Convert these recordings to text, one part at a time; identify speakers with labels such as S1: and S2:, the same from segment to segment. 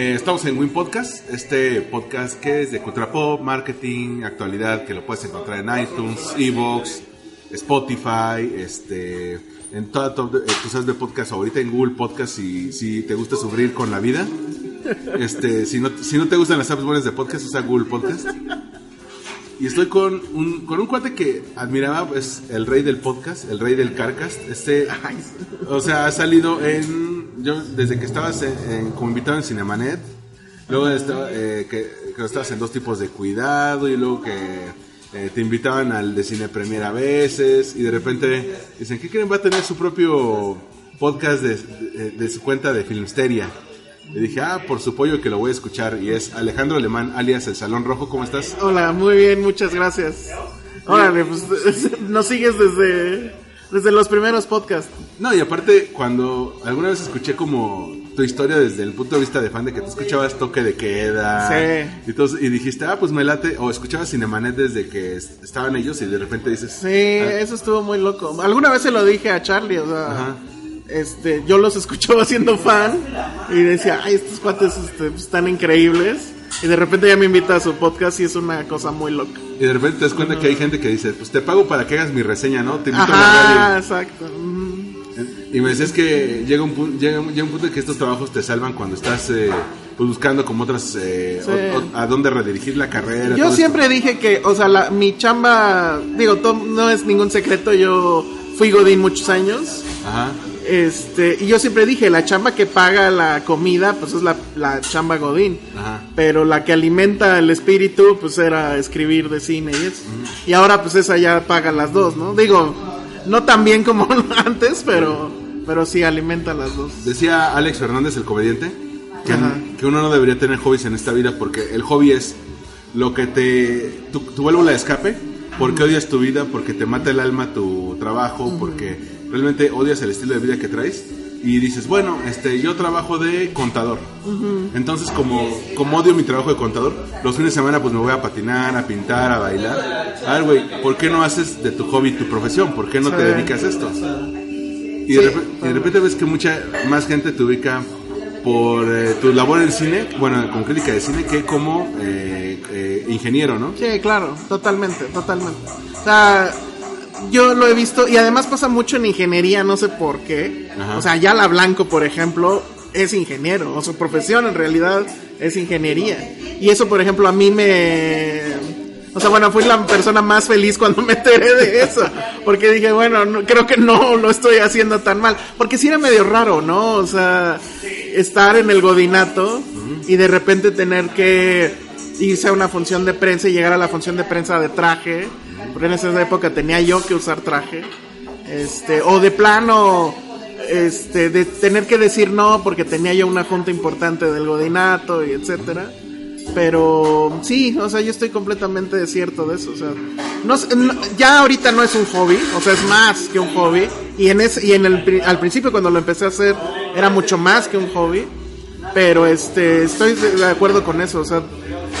S1: Eh, estamos en Win Podcast, este podcast que es de cultura pop, marketing, actualidad, que lo puedes encontrar en iTunes, Evox, Spotify, este, en todas tu- eh, apps de podcast ahorita en Google Podcast si, si te gusta sufrir con la vida. Este, si no, si no te gustan las apps buenas de podcast, usa Google Podcast. Y estoy con un, con un cuate que admiraba, pues, el rey del podcast, el rey del Carcast. Este, o sea, ha salido en, yo, desde que estabas en- en- como invitado en Cinemanet, luego estaba, eh, que, que estabas en dos tipos de cuidado, y luego que eh, te invitaban al de Cine Premier a veces, y de repente dicen, ¿qué creen? Va a tener su propio podcast de, de- de su cuenta de Filmsteria. Le dije, ah, por su pollo que lo voy a escuchar, y es Alejandro Alemán, alias El Salón Rojo, ¿cómo estás?
S2: Hola, muy bien, muchas gracias. Órale, pues nos sigues desde, desde los primeros podcasts.
S1: No, y aparte, cuando alguna vez escuché como tu historia desde el punto de vista de fan de que tú escuchabas toque de queda
S2: Sí.
S1: y, todo- y dijiste, ah, pues me late, o escuchabas Cinemanet desde que est- estaban ellos y de repente dices,
S2: Sí,
S1: ah,
S2: eso estuvo muy loco. Alguna vez se lo dije a Charlie, o sea,
S1: Ajá.
S2: Este, yo los escuchaba siendo fan y decía, ay, estos cuates este, están increíbles. Y de repente ya me invita a su podcast y es una cosa muy loca.
S1: y de repente te das cuenta que hay gente que dice, pues te pago para que hagas mi reseña, ¿no? Te invito a la radio.
S2: exacto.
S1: Y me decías que llega un, pu- llega, llega un punto en que estos trabajos te salvan cuando estás eh, pues buscando como otras, eh,
S2: Sí.
S1: o- o- a dónde redirigir la carrera.
S2: Yo siempre dije que, o sea, la, mi chamba, digo, no es ningún secreto, yo fui Godín muchos años.
S1: Ajá.
S2: Este, y yo siempre dije, la chamba que paga la comida, pues es la, la chamba Godín.
S1: Ajá.
S2: Pero la que alimenta el espíritu, pues era escribir de cine y eso. Y ahora, pues esa ya paga las dos, ¿no? Digo, no tan bien como antes, pero, pero sí alimenta las dos.
S1: Decía Alex Fernández, el comediante, que, que uno no debería tener hobbies en esta vida porque el hobby es lo que te. tu, tu válvula de escape, porque odias tu vida, porque te mata el alma tu trabajo, porque realmente odias el estilo de vida que traes. Y dices, bueno, este, yo trabajo de contador. Entonces, como, como odio mi trabajo de contador, los fines de semana pues me voy a patinar, a pintar, a bailar. A ver, güey, ¿por qué no haces de tu hobby tu profesión? ¿Por qué no te dedicas a esto? Y de,
S2: Sí.
S1: repente, y de repente ves que mucha más gente te ubica por eh, tu labor en cine, bueno, con crítica de cine, que como eh, eh, ingeniero, ¿no?
S2: Sí, claro, totalmente, totalmente. O sea, yo lo he visto y además pasa mucho en ingeniería, no sé por qué.
S1: Ajá.
S2: O sea, Yala Blanco, por ejemplo, es ingeniero, o su profesión en realidad es ingeniería. Y eso, por ejemplo, a mí me... O sea, bueno, fui la persona más feliz cuando me enteré de eso. Porque dije, bueno, no- creo que no lo estoy haciendo tan mal. Porque sí era medio raro, ¿no? O sea, estar en el godinato y de repente tener que irse a una función de prensa y llegar a la función de prensa de traje. Porque en esa época tenía yo que usar traje. Este, o de plano, este, de tener que decir no porque tenía yo una junta importante del godinato y etcétera. Pero sí, o sea, yo estoy completamente cierto de eso. O sea, no, no- ya ahorita no es un hobby, o sea, es más que un hobby. Y en ese, y en el, al principio cuando lo empecé a hacer era mucho más que un hobby. Pero este, estoy de acuerdo con eso. O sea,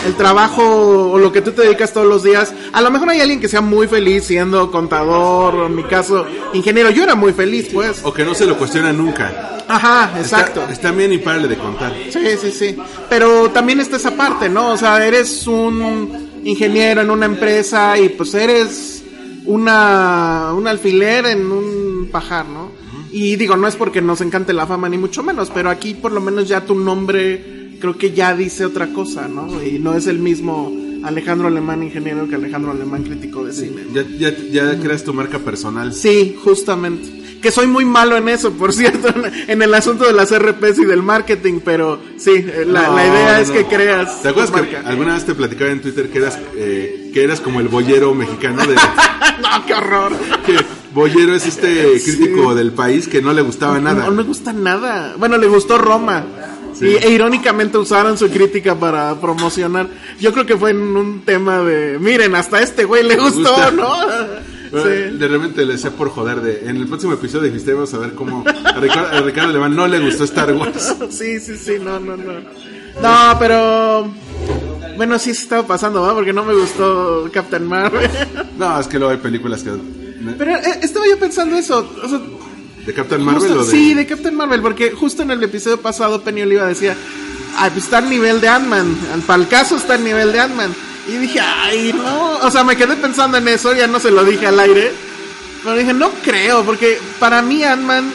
S2: el trabajo o lo que tú te dedicas todos los días. A lo mejor hay alguien que sea muy feliz siendo contador, o en mi caso, ingeniero. Yo era muy feliz, pues.
S1: O que no se lo cuestiona nunca.
S2: Ajá, exacto.
S1: Está, está bien y párale de contar.
S2: Sí, sí, sí. Pero también está esa parte, ¿no? O sea, eres un ingeniero en una empresa y pues eres una, un alfiler en un pajar, ¿no? Y digo, no es porque nos encante la fama ni mucho menos, pero aquí por lo menos ya tu nombre creo que ya dice otra cosa, ¿no? Y no es el mismo Alejandro Alemán ingeniero que Alejandro Alemán crítico de cine.
S1: Ya, ya, ya creas tu marca personal.
S2: Sí, justamente. Que soy muy malo en eso, por cierto, en, el asunto de las RPs y del marketing, pero sí, eh, la,
S1: No,
S2: la idea
S1: no,
S2: es
S1: no.
S2: que creas.
S1: ¿Te acuerdas que
S2: marca.
S1: alguna vez te platicaba en Twitter que eras, eh, que eras como el boyero mexicano de...
S2: no, qué horror.
S1: que boyero es este crítico del país que no le gustaba nada.
S2: No me gusta nada. Bueno, le gustó Roma.
S1: Sí.
S2: Y, e irónicamente usaron su crítica para promocionar. Yo creo que fue en un tema de, miren, hasta este güey le gustó,
S1: gusta.
S2: ¿no?
S1: Bueno,
S2: Sí.
S1: De repente le sé por joder de. En el próximo episodio de Fisteo vamos a ver cómo a Ricardo, a Ricardo no le gustó Star Wars.
S2: Sí, sí, sí, no, no, no. No, pero... Bueno, sí se estaba pasando, ¿va? Porque no me gustó Captain Marvel.
S1: No, es que luego hay películas que.
S2: Pero eh, estaba yo pensando eso. o sea,
S1: ¿De Captain Marvel
S2: justo-
S1: o de.?
S2: Sí, de Captain Marvel, porque justo en el episodio pasado Penny Oliva decía, ay, pues está al nivel de Ant-Man, para el caso está al nivel de Ant-Man. Y dije, ay, no, o sea, me quedé pensando en eso, ya no se lo dije al aire, pero dije, no creo, porque para mí Ant-Man,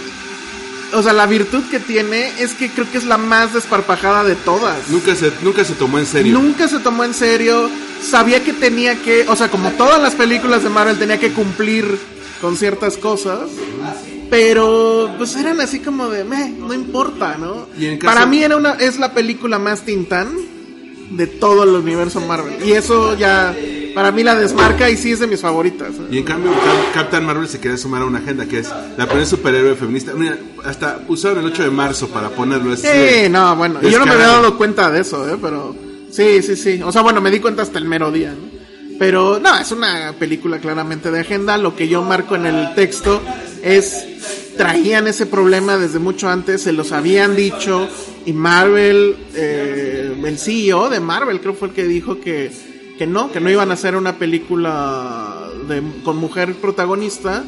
S2: o sea, la virtud que tiene es que creo que es la más desparpajada de todas.
S1: Nunca se, nunca se tomó en serio.
S2: Nunca se tomó en serio. Sabía que tenía que, o sea, como todas las películas de Marvel tenía que cumplir con ciertas cosas. Pero pues eran así como de, meh, no importa, ¿no?
S1: Y
S2: Para mí era una es la película más Tintán de todo el universo Marvel y eso ya para mí la desmarca y sí es de mis favoritas.
S1: Y en cambio, Cap- Captain Marvel se quería sumar a una agenda que es la primera superhéroe feminista. Mira, hasta usaron el 8 de marzo para ponerlo.
S2: Sí, no, bueno, yo no me había dado cuenta de eso, ¿eh? Pero sí, sí, sí. O sea, bueno, me di cuenta hasta el mero día, ¿no? Pero no, es una película claramente de agenda. Lo que yo marco en el texto es, traían ese problema desde mucho antes, se los habían dicho y Marvel, eh, el CEO de Marvel creo fue el que dijo que, que no, que no iban a hacer una película de, con mujer protagonista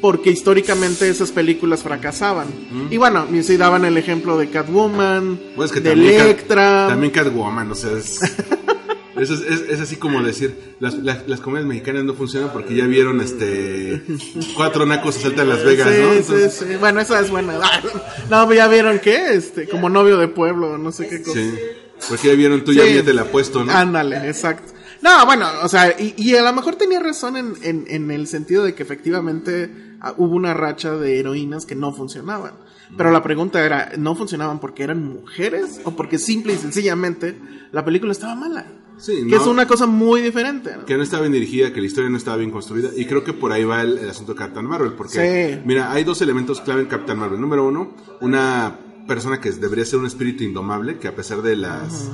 S2: porque históricamente esas películas fracasaban. Y bueno, y sí daban el ejemplo de Catwoman,
S1: Pues que
S2: de
S1: también, Cat-
S2: Electra.
S1: también Catwoman, o sea, es, es, es- es así como decir, las, las, las comedias mexicanas no funcionan porque ya vieron este cuatro nacos saltan en Las Vegas,
S2: Sí,
S1: ¿no?
S2: sí,
S1: Entonces,
S2: sí. Bueno, esa es buena. No, ya vieron qué, este, como novio de pueblo, no sé qué cosa.
S1: sí. Porque ya vieron, tú ya,
S2: Sí.
S1: ya te la puesto, ¿no?
S2: Ándale, exacto. No, bueno, o sea, y, y a lo mejor tenía razón en, en, en el sentido de que efectivamente ah, hubo una racha de heroínas que no funcionaban. Pero la pregunta era, ¿no funcionaban porque eran mujeres o porque simple y sencillamente la película estaba mala?
S1: Sí,
S2: Que
S1: no.
S2: es una cosa muy diferente. ¿no?
S1: que no estaba bien dirigida, que la historia no estaba bien construida. Y creo que por ahí va el, el asunto de Captain Marvel. Porque,
S2: Sí.
S1: mira, hay dos elementos clave en Captain Marvel. Número uno, una persona que debería ser un espíritu indomable, que a pesar de las.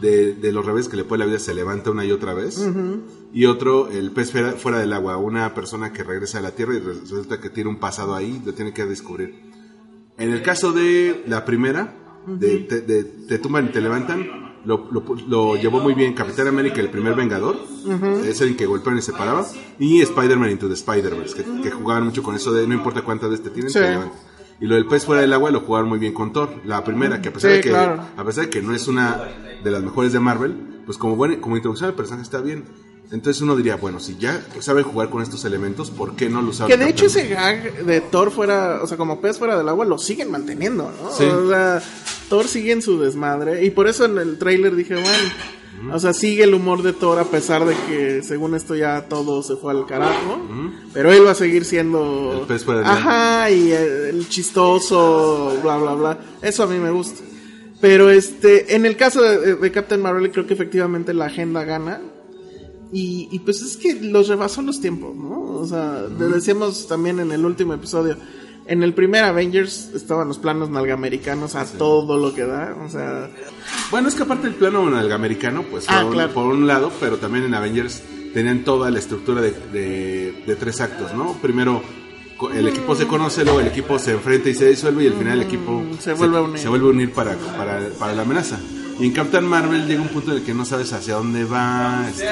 S1: De, de los revés que le pone la vida se levanta una y otra vez. Y otro, el pez fuera, fuera del agua, una persona que regresa a la tierra y resulta que tiene un pasado ahí, lo tiene que descubrir. En el caso de la primera, de, te, de- te tumban y te levantan, lo, lo, lo llevó muy bien Capitán América, el primer Vengador, es el que golpearon y se paraba, y Spider-Man Into the Spider-Verse, que, que jugaban mucho con eso de no importa cuántas veces te tienen,
S2: Sí.
S1: Y lo del pez fuera del agua lo jugaron muy bien con Thor, la primera, que a pesar,
S2: Sí,
S1: de, que,
S2: claro.
S1: a pesar de que no es una de las mejores de Marvel, pues como, buena, como introducción al personaje está bien. Entonces uno diría, bueno, si ya saben jugar con estos elementos, ¿por qué no lo usaron?
S2: Que de hecho ese gag de Thor fuera, o sea, como pez fuera del agua, lo siguen manteniendo, ¿no?
S1: Sí.
S2: O sea, Thor sigue en su desmadre. Y por eso en el tráiler dije, bueno, o sea, sigue el humor de Thor a pesar de que según esto ya todo se fue al carajo. Pero él va a seguir siendo...
S1: El pez fuera del agua.
S2: Ajá, y el, el chistoso, bla, bla, bla. Eso a mí me gusta. Pero este, en el caso de, de Captain Marvel, creo que efectivamente la agenda gana. Y, y pues es que los rebasó los tiempos, ¿no? O sea, le decíamos también en el último episodio. En el primer Avengers estaban los planos nalgamericanos a todo lo que da. O sea,
S1: Bueno, es que aparte el plano americano, pues por,
S2: Ah, claro.
S1: por un lado, pero también en Avengers tenían toda la estructura de, de- de tres actos, ¿no? Primero el equipo se conoce, luego el equipo se enfrenta y se disuelve y al final el equipo
S2: Mm, se vuelve a unir.
S1: se vuelve a unir para, para, para la amenaza. Y en Captain Marvel llega un punto en el que no sabes hacia dónde va. este,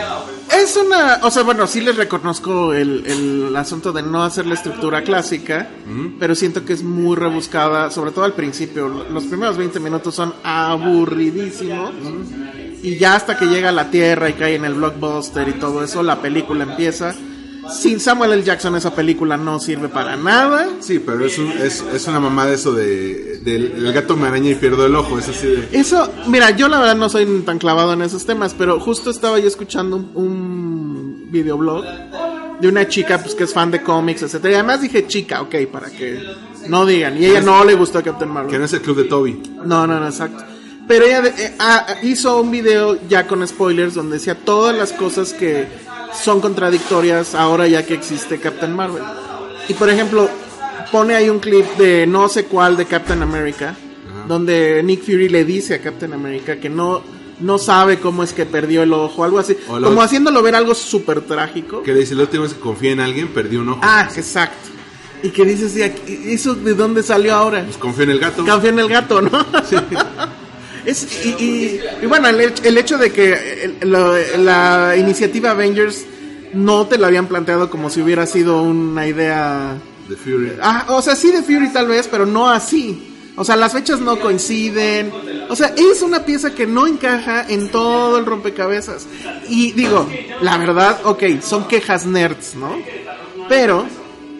S2: es una. O sea, bueno, sí les reconozco el, el asunto de no hacer la estructura clásica. Pero siento que es muy rebuscada, sobre todo al principio. Los primeros 20 minutos son aburridísimos. Y ya hasta que llega a la Tierra y cae en el blockbuster y todo eso, la película empieza. Sin Samuel L. Jackson esa película no sirve para nada.
S1: Sí, pero es, un- es, es una mamada eso de, del el gato me araña y pierdo el ojo, es así de...
S2: Eso, mira, yo la verdad no soy tan clavado en esos temas, pero justo estaba yo escuchando un, un videoblog de una chica pues que es fan de cómics, etcétera. Y además dije chica, ok, para que no digan. Y ella no le gustó Captain
S1: Que
S2: Marvel.
S1: no es el club de Toby.
S2: No, no, no, exacto. Pero ella de- eh, ah, hizo un video ya con spoilers donde decía todas las cosas que son contradictorias ahora ya que existe Captain Marvel. Y por ejemplo, pone ahí un clip de no sé cuál de Captain America donde Nick Fury le dice a Captain America que no, no sabe cómo es que perdió el ojo, algo así, como haciéndolo ver algo súper trágico.
S1: Que le dice, la última vez que confía en alguien, perdió un ojo.
S2: Ah, exacto. Y que dices, "¿Y aquí- ¿eso de dónde salió ahora?
S1: Pues confía en el gato.
S2: Confía en el gato, ¿no? Es, y, y- y bueno, el, el hecho de que el- la iniciativa Avengers no te lo habían planteado como si hubiera sido una idea...
S1: De Fury.
S2: Ah, o sea, sí de Fury tal vez, pero no así. O sea, las fechas no coinciden. O sea, es una pieza que no encaja en todo el rompecabezas. Y digo, la verdad, ok, son quejas nerds, ¿no? Pero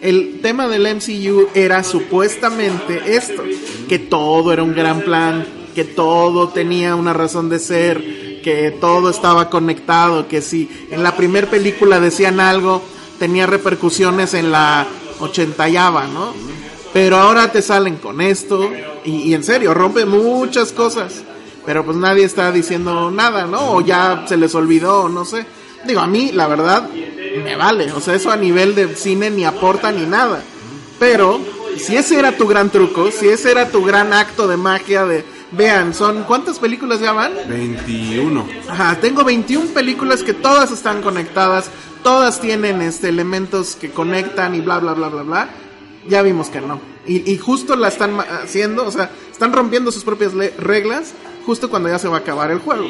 S2: el tema del MCU era supuestamente esto, que todo era un gran plan, que todo tenía una razón de ser, que todo estaba conectado, que si en la primera película decían algo, tenía repercusiones en la ochentayava, ¿no? Pero ahora te salen con esto y, y en serio, rompe muchas cosas. Pero pues nadie está diciendo nada, ¿no? O ya se les olvidó, no sé. Digo, a mí, la verdad, me vale. O sea, eso a nivel de cine ni aporta ni nada. Pero, si ese era tu gran truco, si ese era tu gran acto de magia de... Vean, son... ¿Cuántas películas ya van?
S1: 21.
S2: Ajá, tengo 21 películas que todas están conectadas, todas tienen este elementos que conectan y bla bla bla bla bla. Ya vimos que no. Y, y justo la están haciendo, o sea, están rompiendo sus propias reglas justo cuando ya se va a acabar el juego.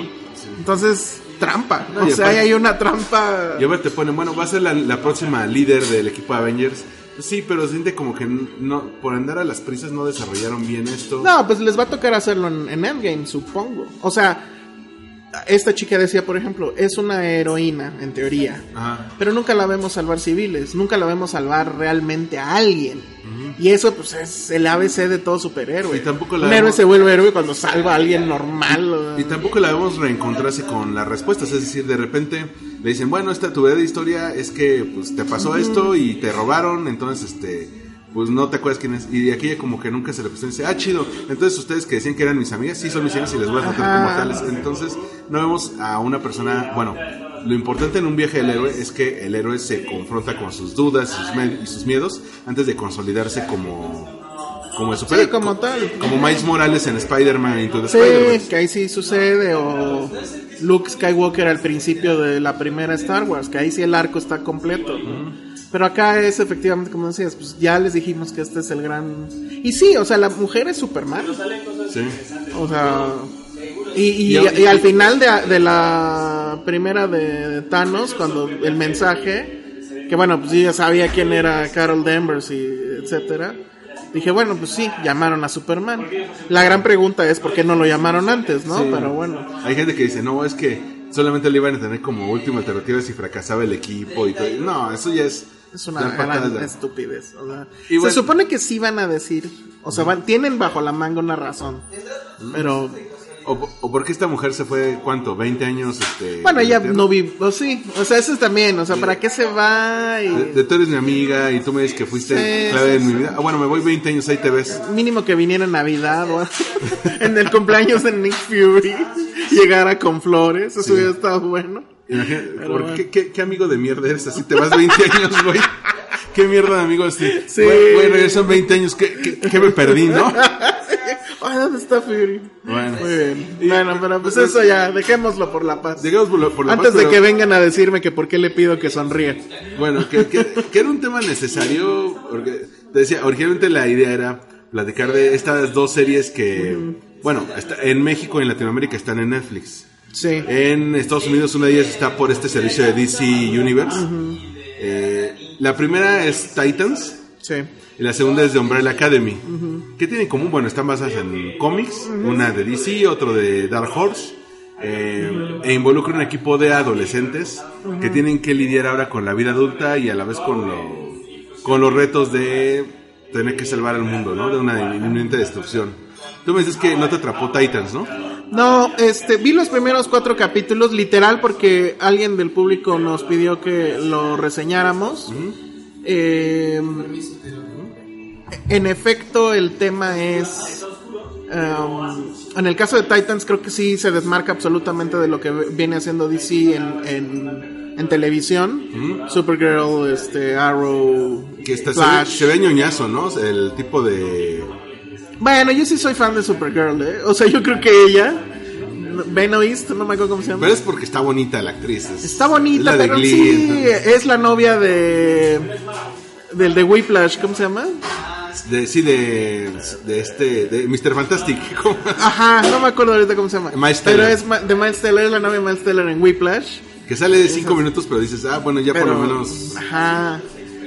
S2: Entonces, trampa.
S1: No,
S2: o sea,
S1: aparte-
S2: ahí hay una trampa.
S1: Y a ver, te ponen, bueno, va a ser la, la próxima líder del equipo Avengers. Sí, pero siente como que no, por andar a las prisas no desarrollaron bien esto.
S2: No, pues les va a tocar hacerlo en, en Endgame, supongo. O sea, esta chica decía, por ejemplo, es una heroína, en teoría.
S1: Ajá.
S2: Pero nunca la vemos salvar civiles, nunca la vemos salvar realmente a alguien. Y eso pues es el ABC de todo superhéroe.
S1: Y tampoco la
S2: Un héroe se vuelve héroe cuando salva a alguien normal. o-
S1: Y tampoco la vemos reencontrarse con las respuestas, es decir, de repente le dicen, bueno, esta tu verdadera historia es que pues te pasó esto y te robaron, entonces este pues no te acuerdas quién es. Y de aquella como que nunca se le presentó dice, ah, chido. Entonces ustedes que decían que eran mis amigas, sí son mis amigas y les voy a tratar como tales. Entonces no vemos a una persona, bueno, lo importante en un viaje del héroe es que el héroe se confronta con sus dudas y sus, y sus miedos antes de consolidarse como... Como el superhéroe.
S2: como tal.
S1: Como Miles Morales en Spider-Man Into the
S2: Sí,
S1: Spider-Verse.
S2: que ahí sí sucede. O Luke Skywalker al principio de la primera Star Wars, que ahí sí el arco está completo. Pero acá es efectivamente, como decías, pues ya les dijimos que este es el gran... Y sí, o sea, la mujer es Superman.
S1: Sí.
S2: O sea, y, y,
S1: Y-
S2: y al final de, de la primera de Thanos, cuando el mensaje, que bueno, pues yo ya sabía quién era Carol Danvers y etcétera. Dije, bueno, pues sí, llamaron a Superman. La gran pregunta es por qué no lo llamaron antes, ¿no?
S1: Sí.
S2: Pero bueno.
S1: Hay gente que dice, no, es que solamente le iban a tener como última alternativa si fracasaba el equipo y todo. No, eso ya es...
S2: Es una gran
S1: de-
S2: estupidez. o sea,
S1: Y bueno-
S2: se supone que sí van a decir, o sea, van- tienen bajo la manga una razón. Pero
S1: O, o porque esta mujer se fue, ¿cuánto? ¿20 años? Este,
S2: bueno, ella no vive, sí, o sea, eso es también, o sea, ¿para qué se va? Y...
S1: De, de tú eres mi amiga y tú me dices que fuiste
S2: Sí,
S1: clave
S2: sí,
S1: en mi vida. Ah, bueno, me voy 20 años, ahí te ves.
S2: Mínimo que viniera en Navidad o en el cumpleaños de Nick Fury, llegara con flores, eso
S1: Sí.
S2: hubiera estado bueno.
S1: Imagínate,
S2: Pero
S1: ¿por
S2: bueno.
S1: ¿qué, qué, qué amigo de mierda eres así? Te vas 20 años, güey. ¿Qué mierda de amigo este?
S2: Sí.
S1: Güey, güey, regresan 20 años, ¿qué, qué, qué me perdí, no?
S2: Ay, ¿dónde está Fury?
S1: Bueno.
S2: Muy bien. Bueno, pero pues eso ya, dejémoslo por la paz.
S1: Digamos por, la
S2: Antes
S1: paz,
S2: de
S1: pero-
S2: que vengan a decirme que por qué le pido que sonríe.
S1: Bueno, que, que- que era un tema necesario, porque te decía, originalmente la idea era platicar de estas dos series que, bueno, en México y en Latinoamérica están en Netflix.
S2: Sí.
S1: En Estados Unidos una de ellas está por este servicio de DC Universe. Eh, la primera es Titans
S2: Sí.
S1: y la segunda es de Umbrella Academy. ¿Qué tienen en común? Bueno, están basadas en cómics, una de DC, otro de Dark Horse. eh, e involucra un equipo de adolescentes que tienen que lidiar ahora con la vida adulta y a la vez con, lo- con los retos de tener que salvar al mundo, ¿no? De una inminente destrucción. Tú me dices que no te atrapó Titans, ¿no?
S2: No, este, vi los primeros cuatro capítulos, literal, porque alguien del público nos pidió que lo reseñáramos. Eh, en efecto, el tema es. um, en el caso de Titans, creo que sí se desmarca absolutamente de lo que viene haciendo DC en, en, en televisión. Supergirl, este, Arrow,
S1: Que está, se, ve,
S2: Flash.
S1: se ve ñoñazo, ¿no? El tipo de...
S2: Bueno, yo sí soy fan de Supergirl, ¿eh? O sea, yo creo que ella, Benoist, no me acuerdo cómo se llama.
S1: Pero es porque está bonita la actriz. es-
S2: Está
S1: es
S2: bonita,
S1: la de
S2: pero
S1: Glee,
S2: sí,
S1: entonces-
S2: es la novia de... Del de Whiplash, ¿cómo se llama?
S1: de, sí, de, de este, de Mr. Fantastic.
S2: Ajá, no me acuerdo ahorita cómo se llama.
S1: Miles
S2: pero es ma- de Miles Teller, es la novia de Miles Teller en Whiplash.
S1: Que sale de cinco minutos, pero dices, ah, bueno, ya por lo menos.
S2: Ajá.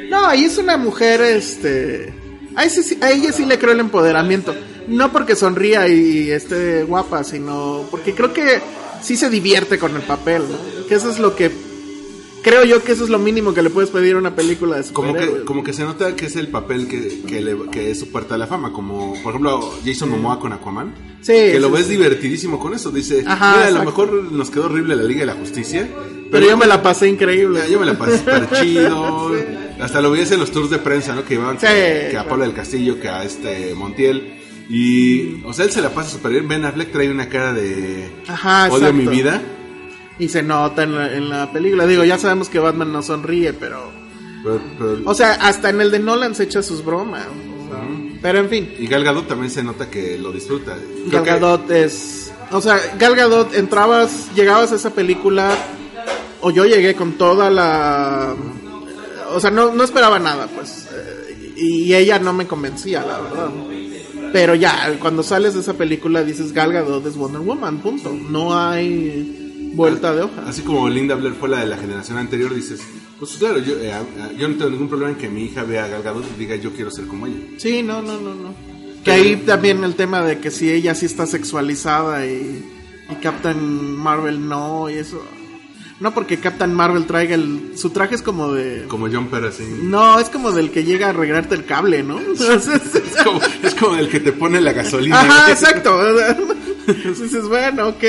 S2: No, y es una mujer, este... A, ese sí- a ella sí le creo el empoderamiento. No porque sonría y esté guapa, sino porque creo que sí se divierte con el papel, ¿no? Que eso es lo que... Creo yo que eso es lo mínimo que le puedes pedir a una película de
S1: Como que, como que se nota que es el papel que, que, le- que es su puerta a la fama, como por ejemplo Jason Momoa con Aquaman,
S2: Sí,
S1: que lo ves
S2: sí.
S1: divertidísimo con eso, dice,
S2: Ajá,
S1: mira, a lo mejor nos quedó horrible la Liga de la Justicia,
S2: Pero yo me la pasé increíble.
S1: Yo me la pasé súper chido. Hasta lo veías en los tours de prensa, ¿no? Que
S2: Sí,
S1: que, que a. Pablo del Castillo, que a este Montiel. Y, o sea, él se la pasa súper bien. Ben Affleck trae una cara de
S2: Ajá,
S1: odio a mi vida.
S2: Y se nota en la, en la película. Digo, ya sabemos que Batman no sonríe, pero...
S1: Pero- pero-
S2: O sea, hasta en el de Nolan se echa sus bromas. o sea, Pero en fin,
S1: y Gal Gadot también se nota que lo disfruta. Creo
S2: Gal
S1: que-
S2: Gadot es... O sea, Gal Gadot, entrabas, llegabas a esa película, o yo llegué con toda la... O sea, no, no esperaba nada, pues. eh, Y ella no me convencía, la verdad. Pero ya, cuando sales de esa película dices Gal Gadot es Wonder Woman, punto. No hay vuelta de hoja.
S1: Así como Linda Blair fue la de la generación anterior, dices, pues claro, yo, eh, yo no tengo ningún problema en que mi hija vea a Gal Gadot y diga yo quiero ser como ella.
S2: Sí, no, no, no, no. Que ahí también el tema de que si ella sí está sexualizada y, y Captain Marvel no, y eso. No porque Captain Marvel traiga el... Su traje es como de...
S1: Como John Perry así.
S2: No, es como del que llega a arreglarte el cable, ¿no?
S1: Es como, es como el que te pone la gasolina.
S2: Ajá, exacto. Entonces dices, bueno, ok.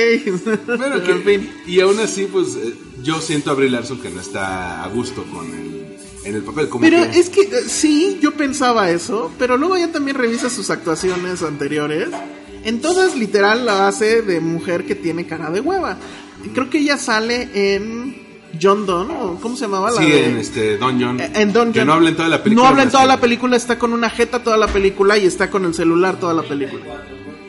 S1: Bueno, que,
S2: en fin.
S1: Y aún así, pues eh, yo siento a Brie Larson que no está a gusto con el, en el papel. Como
S2: Pero
S1: que-
S2: es que eh, sí, yo pensaba eso, pero luego ya también revisa sus actuaciones anteriores. En todas literal la hace de mujer que tiene cara de hueva. Creo que ella sale en John Donne, ¿o ¿cómo se llamaba la
S1: Sí,
S2: de-
S1: en este Don John.
S2: En Don
S1: Que
S2: John.
S1: no habla en toda la película.
S2: No habla en toda
S1: que-
S2: la película, está con una jeta toda la película y está con el celular toda la película.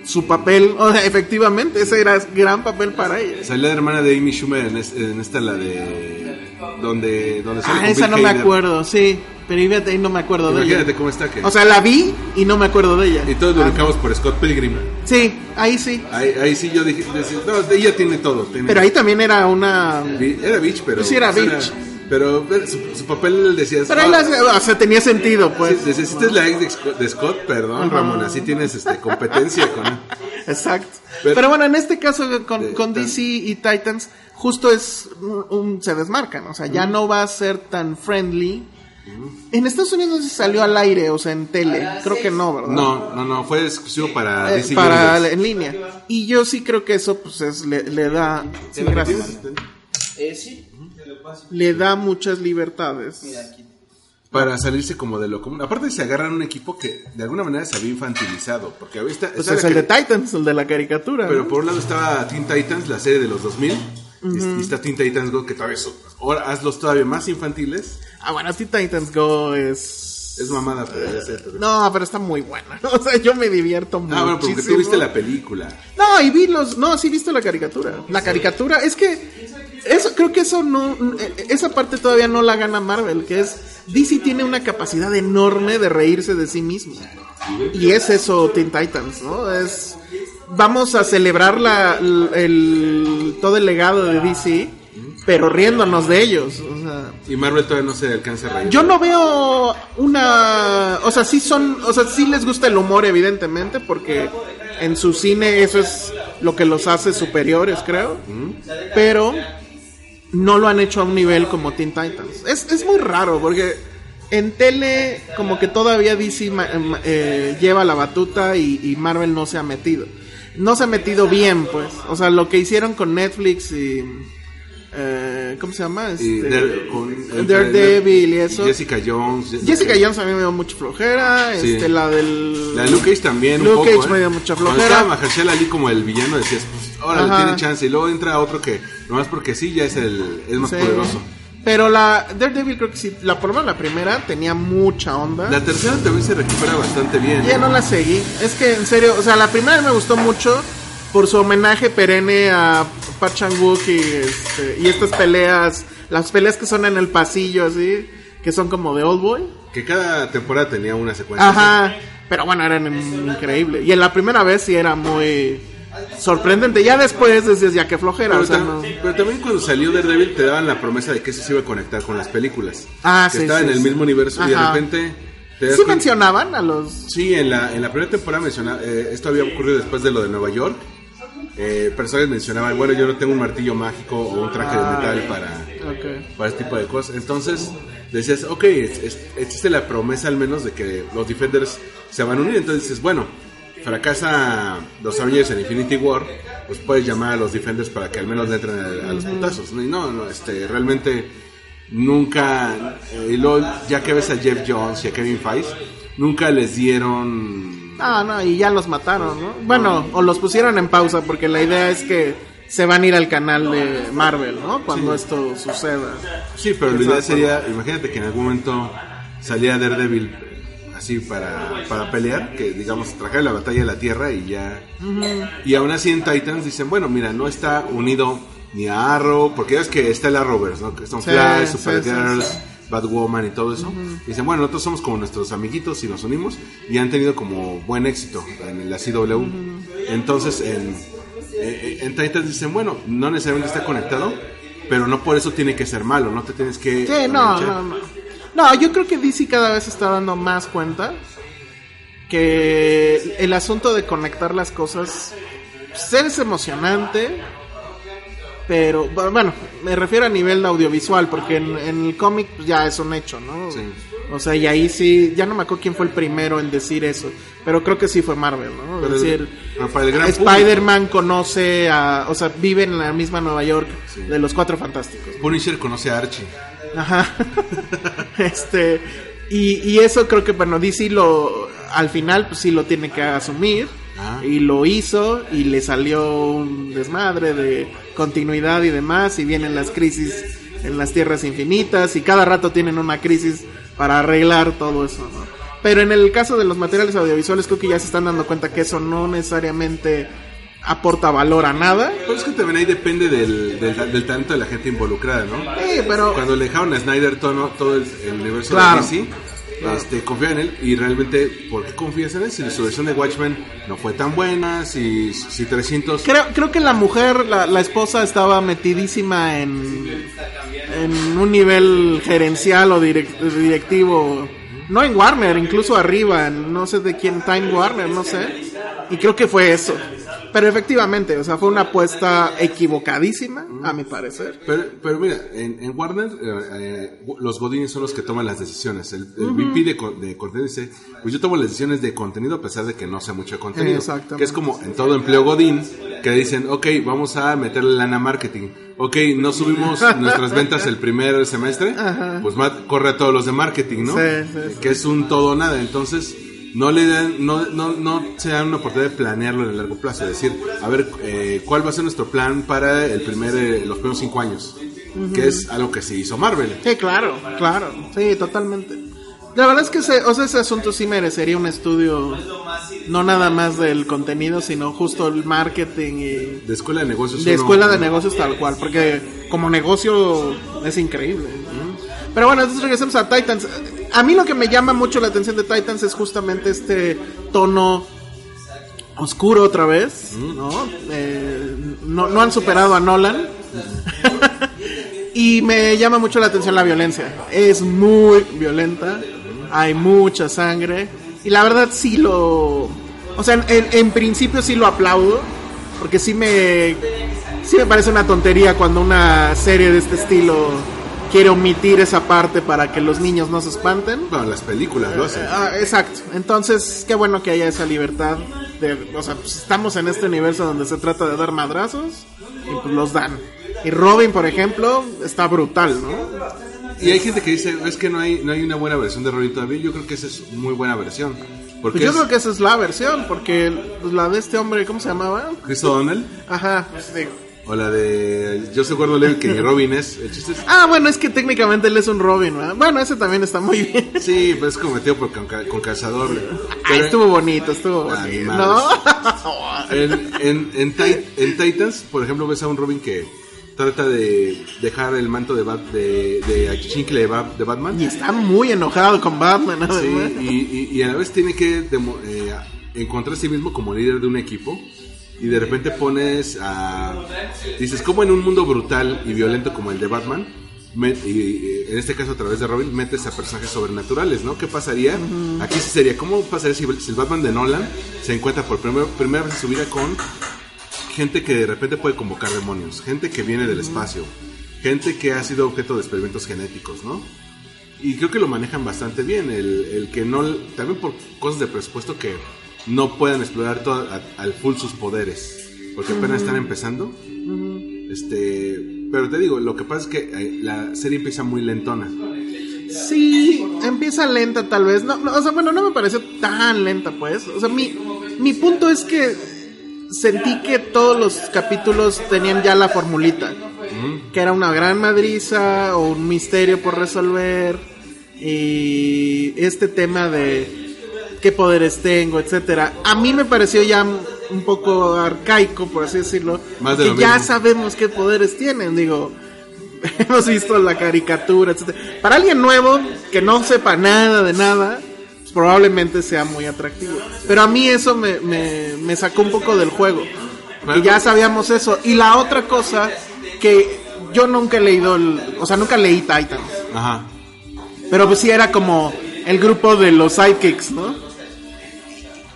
S2: Su papel, o sea, efectivamente, ese era gran papel para ella.
S1: Salió la hermana de Amy Schumer en, es- en esta, la de. Donde, donde sale
S2: Ah, esa
S1: Bill
S2: no me
S1: Hader.
S2: acuerdo, sí. Pero fíjate, ahí no me acuerdo de
S1: Imagínate
S2: ella.
S1: cómo está. Que,
S2: O sea, la vi y no me acuerdo de ella.
S1: y todos lo
S2: Ah,
S1: ubicamos por Scott Pilgrim.
S2: Sí, ahí sí.
S1: Ahí, ahí sí yo dije, decía, no, ella tiene todo. tiene-
S2: Pero ahí también era una.
S1: Era Beach, pero.
S2: Sí, era Beach.
S1: pero pero su, su papel decía.
S2: Pero ahí la- o sea, tenía sentido, pues.
S1: Si necesitas la ex de Scott, de Scott, perdón,
S2: Ajá.
S1: Ramón, así tienes este, competencia con él.
S2: Exacto.
S1: Pero-
S2: Pero, bueno, en este caso con,
S1: De-
S2: con
S1: tan-
S2: DC y Titans, justo es un, un- se desmarcan. O sea, ya no va a ser tan friendly. En Estados Unidos se salió al aire, o sea, en tele. Creo que no, ¿verdad?
S1: No, no, no, fue exclusivo para
S2: Eh,
S1: DC
S2: para
S1: Universe.
S2: en línea. Y yo sí creo que eso pues es, le, le da sí, gracias.
S3: Eh, sí.
S2: Le da muchas libertades.
S1: Para salirse como de lo común. Aparte se agarran un equipo que de alguna manera se había infantilizado. Porque ahorita está,
S2: Pues
S1: está
S2: es el de Titans, el de la caricatura.
S1: Pero
S2: ¿no?
S1: por un lado estaba Teen Titans, la serie de los 2000. y- Y está Teen Titans Go, que todavía son. Ahora hazlos todavía más infantiles.
S2: Ah, bueno, Teen Titans Go es...
S1: Es mamada, pero ya sé. pero-
S2: No, pero está muy buena. O sea, yo me divierto mucho.
S1: Ah, bueno, porque tú viste la película.
S2: No, y vi los... No, sí viste la caricatura. La caricatura, es que... Eso, creo que eso no... eh, Esa parte todavía no la gana Marvel, que es... DC tiene una capacidad enorme de reírse de sí mismo. Y es eso Teen Titans, ¿no? Es... Vamos a celebrar la, el, todo el legado de DC, pero riéndonos de ellos. O sea,
S1: Y Marvel todavía no se alcanza a reír.
S2: yo no veo una, o sea, sí son, o sea, sí les gusta el humor evidentemente porque en su cine eso es lo que los hace superiores, creo. Pero no lo han hecho a un nivel como Teen Titans. Es, es muy raro porque en tele como que todavía DC eh, lleva la batuta y, y Marvel no se ha metido. No se ha metido bien, pues. O sea, lo que hicieron con Netflix y... eh, ¿Cómo se llama? Este,
S1: Dare- con-
S2: Daredevil y eso.
S1: Jessica Jones.
S2: Jessica Jones a mí me dio mucha flojera.
S1: Sí.
S2: Este, la del.
S1: La de Luke Cage también.
S2: Luke
S1: un poco,
S2: Cage
S1: ¿eh?
S2: me dio mucha
S1: Cuando
S2: flojera.
S1: estaba Mahershala Ali como el villano, decías, pues, ahora
S2: Ajá.
S1: tiene chance. Y luego entra otro que, nomás porque sí, ya es el es más
S2: Sí.
S1: poderoso.
S2: Pero la Daredevil creo que sí, la por la primera tenía mucha onda.
S1: La tercera también se recupera bastante bien.
S2: Ya no la seguí. Es que en serio, o sea, la primera me gustó mucho por su homenaje perenne a Park Chan-wook y, este, y estas peleas, las peleas que son en el pasillo así, que son como de Old Boy.
S1: Que cada temporada tenía una secuencia.
S2: Ajá. Pero bueno, eran increíbles. Y en la primera vez sí era muy sorprendente. Ya después decías ya que flojera.
S1: Pero,
S2: o sea, no-
S1: pero también cuando salió Daredevil te daban la promesa de que eso se iba a conectar con las películas.
S2: Ah,
S1: que
S2: sí,
S1: estaba
S2: sí,
S1: en el
S2: sí.
S1: mismo universo y de
S2: Ajá.
S1: repente te
S2: Sí mencionaban a los...
S1: Sí, en la, en la primera temporada mencionaba, eh, esto había ocurrido después de lo de Nueva York. Eh, personas mencionaban, bueno, yo no tengo un martillo mágico o un traje de metal para,
S2: Ok.
S1: para este tipo de cosas. Entonces decías, ok, es- es- existe la promesa al menos de que los Defenders se van a unir. Entonces dices, bueno, fracasa los Avengers en Infinity War, pues puedes llamar a los Defenders para que al menos le entren a, a los putazos. ¿no? Y no, no, este, realmente nunca, eh, y luego, ya que ves a Jeff Jones y a Kevin Feige, nunca les dieron...
S2: Ah, no, y ya los mataron, ¿no? Bueno, o los pusieron en pausa porque la idea es que se van a ir al canal de Marvel, ¿no? Cuando esto suceda.
S1: Sí, pero la idea sería, imagínate que en algún momento salía Daredevil así para, para pelear, que digamos trajera la batalla de la Tierra y ya... Y aún así en Titans dicen, bueno, mira, no está unido ni a Arrow, porque ya es que está el Arrowverse, ¿no? Que son
S2: Sí,
S1: Flash,
S2: sí,
S1: Supergirl,
S2: sí, sí.
S1: Batwoman y todo eso. Dicen, bueno, nosotros somos como nuestros amiguitos y nos unimos y han tenido como buen éxito en la CW. Entonces en, en, en Titans dicen, bueno, no necesariamente está conectado, pero no por eso tiene que ser malo, no te tienes que...
S2: Sí, no, no, no. No, yo creo que DC cada vez está dando más cuenta que el asunto de conectar las cosas pues, es emocionante, pero bueno, me refiero a nivel audiovisual, porque en, en el cómic pues, ya es un hecho, ¿no?
S1: Sí.
S2: O sea, y ahí sí, ya no me acuerdo quién fue el primero en decir eso, pero creo que sí fue Marvel, ¿no?
S1: Pero
S2: es decir,
S1: gran
S2: Spider-Man conoce a, o sea, vive en la misma Nueva York de los Cuatro Fantásticos.
S1: Punisher conoce a Archie.
S2: Ajá. este. Y, y eso creo que, bueno, DC lo. Al final, pues sí lo tiene que asumir.
S1: Ah.
S2: Y lo hizo. Y le salió un desmadre de continuidad y demás. Y vienen las crisis en las tierras infinitas. Y cada rato tienen una crisis para arreglar todo eso, ¿no? Pero en el caso de los materiales audiovisuales, creo que ya se están dando cuenta que eso no necesariamente aporta valor a nada.
S1: Pero es que también ahí depende del, del, del talento de la gente involucrada, ¿no?
S2: Sí, pero.
S1: Cuando le dejaron a Snyder todo, todo el, el universo
S2: Claro.
S1: de DC, este, confía en él y realmente, ¿por qué confías en él? Si su versión de Watchmen no fue tan buena, si, si 300...
S2: Creo, creo que la mujer, la, la esposa, estaba metidísima en, en un nivel gerencial o direc- directivo. No en Warner, incluso arriba, en no sé de quién, Time Warner, no sé. Y creo que fue eso. Pero efectivamente, o sea, fue una apuesta equivocadísima, a mi parecer.
S1: Pero, pero mira, en, en Warner eh, eh, los Godines son los que toman las decisiones. El, el VP de, de contenido dice, pues yo tomo las decisiones de contenido a pesar de que no sea mucho contenido.
S2: Exactamente.
S1: Que es como en todo empleo Godín, que dicen, ok, vamos a meterle lana a marketing. Ok, no subimos nuestras ventas el primer semestre, pues Matt corre a todos los de marketing, ¿no?
S2: Sí, sí, sí.
S1: Que es un todo o nada. Entonces, no le dan, no, no, no se dan una oportunidad de planearlo en el largo plazo, es decir, a ver, eh, ¿cuál va a ser nuestro plan para el primer, eh, los primeros cinco años? Que es algo que se hizo Marvel.
S2: Sí, claro, claro, sí, totalmente. La verdad es que ese, o sea, ese asunto sí merecería un estudio, no nada más del contenido, sino justo el marketing y
S1: De escuela de negocios.
S2: de
S1: uno-
S2: escuela de negocios tal cual, porque como negocio es increíble. Pero bueno, entonces regresemos a Titans. A mí lo que me llama mucho la atención de Titans es justamente este tono oscuro otra vez, ¿no? Eh, no, han superado a Nolan. y me llama mucho la atención la violencia. Es muy violenta, hay mucha sangre. Y la verdad sí lo... O sea, en, en principio sí lo aplaudo, porque sí me... Sí me parece una tontería cuando una serie de este estilo quiere omitir esa parte para que los niños no se espanten.
S1: Bueno, las películas lo hacen.
S2: Ah, exacto. Entonces, qué bueno que haya esa libertad. De, o sea, pues, estamos en este universo donde se trata de dar madrazos y pues los dan. Y Robin, por ejemplo, está brutal, ¿no?
S1: Y hay gente que dice, es que no hay, no hay una buena versión de Robin todavía. Yo creo que esa es muy buena versión. Porque
S2: Pues yo
S1: es
S2: creo que esa es la versión, porque pues, la de este hombre, ¿cómo se llamaba?
S1: Chris O'Donnell.
S2: Ajá, pues, digo,
S1: O la de Yo Levy, que Robin es. El chiste es.
S2: Ah, bueno, es que técnicamente él es un Robin, ¿verdad? Bueno, ese también está muy bien.
S1: Sí, pero es cometido por, con, con calzador.
S2: Ah,
S1: Pero
S2: estuvo bonito, estuvo bonito.
S1: ni
S2: ¿No?
S1: En, en, en, en Titans, por ejemplo, ves a un Robin que trata de dejar el manto de, Bat, de, de de, Bat- de Batman.
S2: y está muy enojado con Batman, ¿no?
S1: Sí, y, y- y a la vez tiene que eh, encontrar a sí mismo como líder de un equipo. Y de repente pones a. Dices, como en un mundo brutal y violento como el de Batman, met- y, y en este caso a través de Robin, metes a personajes sobrenaturales, ¿no? ¿Qué pasaría? Aquí sí sería, ¿cómo pasaría si, si el Batman de Nolan se encuentra por primer- primera vez en su vida con gente que de repente puede convocar demonios, gente que viene del espacio, gente que ha sido objeto de experimentos genéticos, ¿no? Y creo que lo manejan bastante bien, el, el que no, también por cosas de presupuesto que no puedan explorar todo, a- al full sus poderes, porque apenas están empezando. Este, pero te digo, lo que pasa es que eh, la serie empieza muy lentona.
S2: Sí, empieza lenta tal vez. No, no, o sea, bueno, no me pareció tan lenta, pues. O sea, mi, mi punto es que sentí que todos los capítulos tenían ya la formulita. Que era una gran madriza o un misterio por resolver. Y este tema de qué poderes tengo, etcétera. A mí me pareció ya un poco arcaico, por así decirlo.
S1: Más de
S2: que ya
S1: mismo.
S2: sabemos qué poderes tienen, digo. Hemos visto la caricatura, etcétera. Para alguien nuevo que no sepa nada de nada, probablemente sea muy atractivo. Pero a mí eso me, me, me sacó un poco del juego. Que ya sabíamos eso. Y la otra cosa que yo nunca he leído, el- o sea, nunca leí Titans.
S1: Ajá.
S2: Pero pues sí era como el grupo de los sidekicks, ¿no?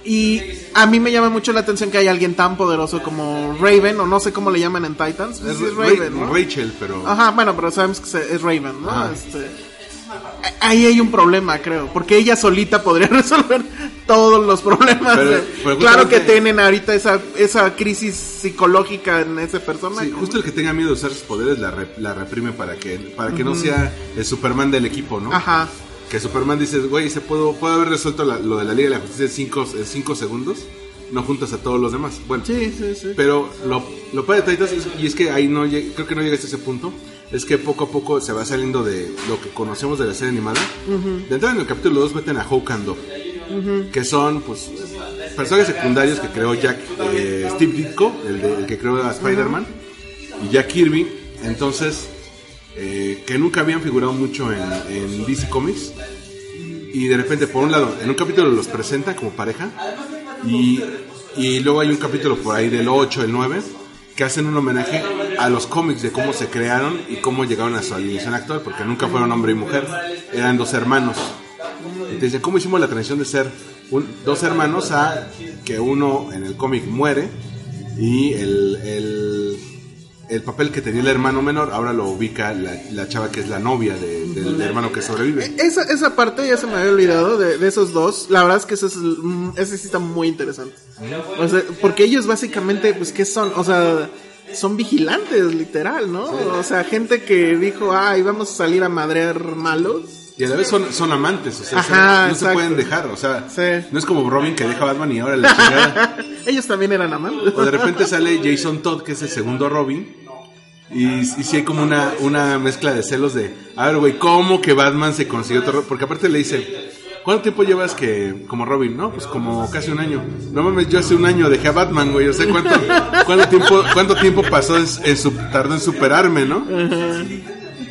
S2: Y a mí me llama mucho la atención que hay alguien tan poderoso como Raven, o no sé cómo le llaman en Titans.
S1: Es
S2: Raven, ¿no?
S1: Rachel, pero...
S2: Ajá, bueno, pero sabemos que es Raven, ¿no?
S1: Ajá.
S2: Este, ahí hay un problema, creo, porque ella solita podría resolver todos los problemas.
S1: Pero-
S2: de-
S1: pero
S2: claro que tienen ahorita esa, esa crisis psicológica en ese personaje.
S1: Sí, justo el que tenga miedo de usar sus poderes la, re- la reprime para que, para que no sea el Superman del equipo, ¿no?
S2: Ajá.
S1: Que Superman dice, güey, se puedo, puedo haber resuelto la- lo de la Liga de la Justicia en 5 en cinco segundos, no juntas a todos los demás. Bueno,
S2: Sí, sí, sí.
S1: pero lo, lo padre de Titans, y es que ahí no creo que no llega hasta ese punto, es que poco a poco se va saliendo de lo que conocemos de la serie animada. De entrada en el capítulo 2 meten a Hawk and Dove, que son pues personajes secundarios que creó Jack, eh, Steve Ditko, el, de- el que creó a Spider-Man, y Jack Kirby. Entonces, eh, que nunca habían figurado mucho en, DC Comics. Y de repente, por un lado, en un capítulo los presenta como pareja. Y, y luego hay un capítulo por ahí del 8, el 9, que hacen un homenaje a los cómics de cómo se crearon y cómo llegaron a su alineación actual, porque nunca fueron hombre y mujer, eran dos hermanos. Dicen, ¿cómo hicimos la transición de ser dos hermanos a que uno en el cómic muere y el, el papel que tenía el hermano menor ahora lo ubica la, la chava que es la novia de- del hermano que sobrevive?
S2: Esa, esa parte ya se me había olvidado de, de esos dos. La verdad es que ese, es mm, ese sí está muy interesante. O sea, porque ellos básicamente, pues, ¿qué son? O sea, son vigilantes, literal, ¿no? O sea, gente que dijo, ay, vamos a salir a madrear malos.
S1: Y a la vez son, son amantes, o sea,
S2: Ajá,
S1: no se pueden dejar, o sea,
S2: Sí.
S1: no es como Robin que deja a Batman y ahora la chingada.
S2: ellos también eran amantes.
S1: O de repente sale Jason Todd, que es el segundo Robin, y, y sí hay como una, una mezcla de celos de, a ver, güey, ¿cómo que Batman se consiguió otro Robin? Porque aparte le dice, ¿cuánto tiempo llevas que como Robin? No, pues como casi un año. No mames, yo hace un año dejé a Batman, güey, o sea, ¿cuánto, cuánto tiempo, cuánto tiempo pasó en, en su, tardó en superarme, no?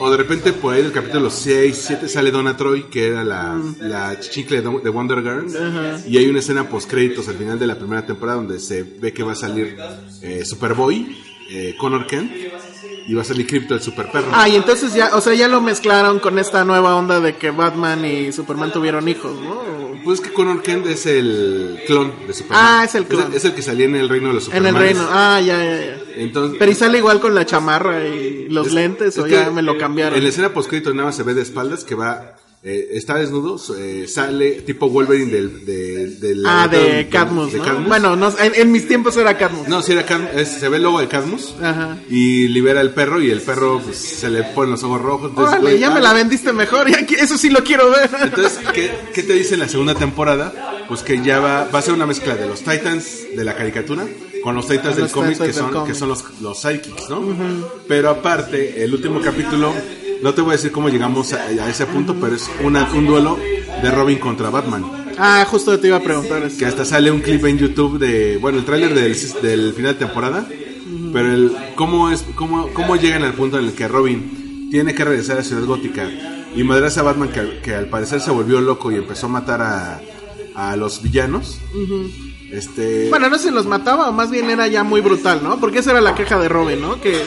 S1: O de repente por ahí del capítulo 6, 7 sale Donna Troy, que era la, la chicle de, de Wonder Girl. Y hay una escena post créditos al final de la primera temporada donde se ve que va a salir eh, Superboy, eh, Connor Kent, y va a salir Crypto, el super perro.
S2: Ah, y entonces ya, o sea, ya lo mezclaron con esta nueva onda de que Batman y Superman tuvieron hijos, ¿no?
S1: Pues que Connor Kent es el clon de Superman.
S2: Ah, es el clon.
S1: Es el, que salía en el reino de los
S2: En
S1: Superman.
S2: el reino. Ah, ya, ya, ya.
S1: Entonces,
S2: Pero y sale igual con la chamarra y los
S1: Es-
S2: lentes, o ya me lo cambiaron.
S1: En la escena postcrédito nada más se ve de espaldas que va, eh, está desnudo, eh, sale tipo Wolverine del, del, del
S2: ah, de Cadmus,
S1: de
S2: ¿no?
S1: Cadmus.
S2: Bueno, no, en, en mis tiempos era Cadmus.
S1: No, sí era Cadmus, es- se ve el logo de Cadmus
S2: Ajá.
S1: y libera el perro y el perro pues, se le ponen los ojos rojos. Entonces,
S2: Órale, ya me
S1: ah,
S2: la vendiste mejor, ya que- eso sí lo quiero ver.
S1: Entonces, ¿qué, qué te dice la segunda temporada? Pues que ya va, va a ser una mezcla de los Titans de la caricatura con los Titans del cómic, que son, que son los, los Psychics, ¿no? Pero aparte, el último capítulo, no te voy a decir cómo llegamos a, a ese punto, pero es una- un duelo de Robin contra Batman.
S2: Ah, justo te iba a preguntar eso.
S1: Que hasta sale un clip en YouTube de, bueno, el tráiler del, del final de temporada, pero el cómo es cómo, cómo llegan al punto en el que Robin tiene que regresar a Ciudad Gótica y madraza a Batman que, al- que al parecer se volvió loco y empezó a matar a, a los villanos. Este,
S2: Bueno, no si los mataba o más bien era ya muy brutal, ¿no? Porque esa era la queja de Robin, ¿no? Que,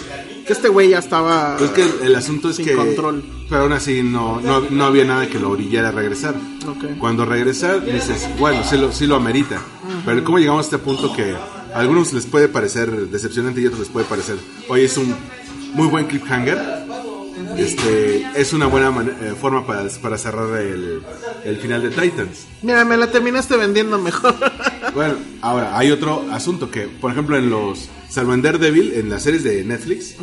S2: que este güey ya estaba...
S1: es que el, el asunto es
S2: Sin
S1: que
S2: control.
S1: pero aún así no, no, no había nada que lo orillara a regresar. Cuando regresa dices, bueno, sí lo, sí lo amerita. Pero cómo llegamos a este punto que a algunos les puede parecer decepcionante y a otros les puede parecer, oye, es un muy buen cliffhanger. Este, es una buena eh, forma para, para cerrar el, el final de Titans.
S2: Mira, me la terminaste vendiendo mejor.
S1: Bueno, ahora hay otro asunto que, por ejemplo, en los Salvan Daredevil, en las series de Netflix,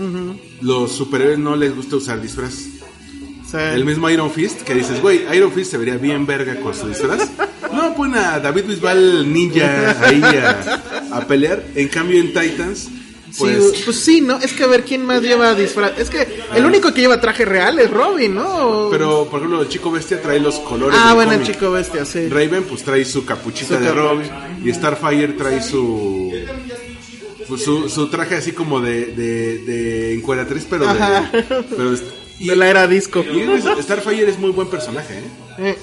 S1: los superhéroes no les gusta usar disfraz.
S2: Sí.
S1: El mismo Iron Fist, que dices, güey, Iron Fist se vería bien verga con su disfraz. No, pone a David Bisbal ninja ahí a, a pelear. En cambio, en Titans, pues.
S2: sí, pues sí, ¿no? Es que a ver quién más lleva disfraz. Es que el único que lleva traje real es Robin, ¿no?
S1: Pero, por ejemplo, el chico bestia trae los colores.
S2: ah, bueno, el chico bestia, sí.
S1: Raven, pues trae su capuchita
S2: Su
S1: de. Robin. Y Starfire trae su. Pues, su, su traje así como de, de, de encueratriz, pero de.
S2: Ajá.
S1: Pero, es- y,
S2: De la era disco.
S1: y es- Starfire es muy buen personaje, ¿eh?
S2: Eh,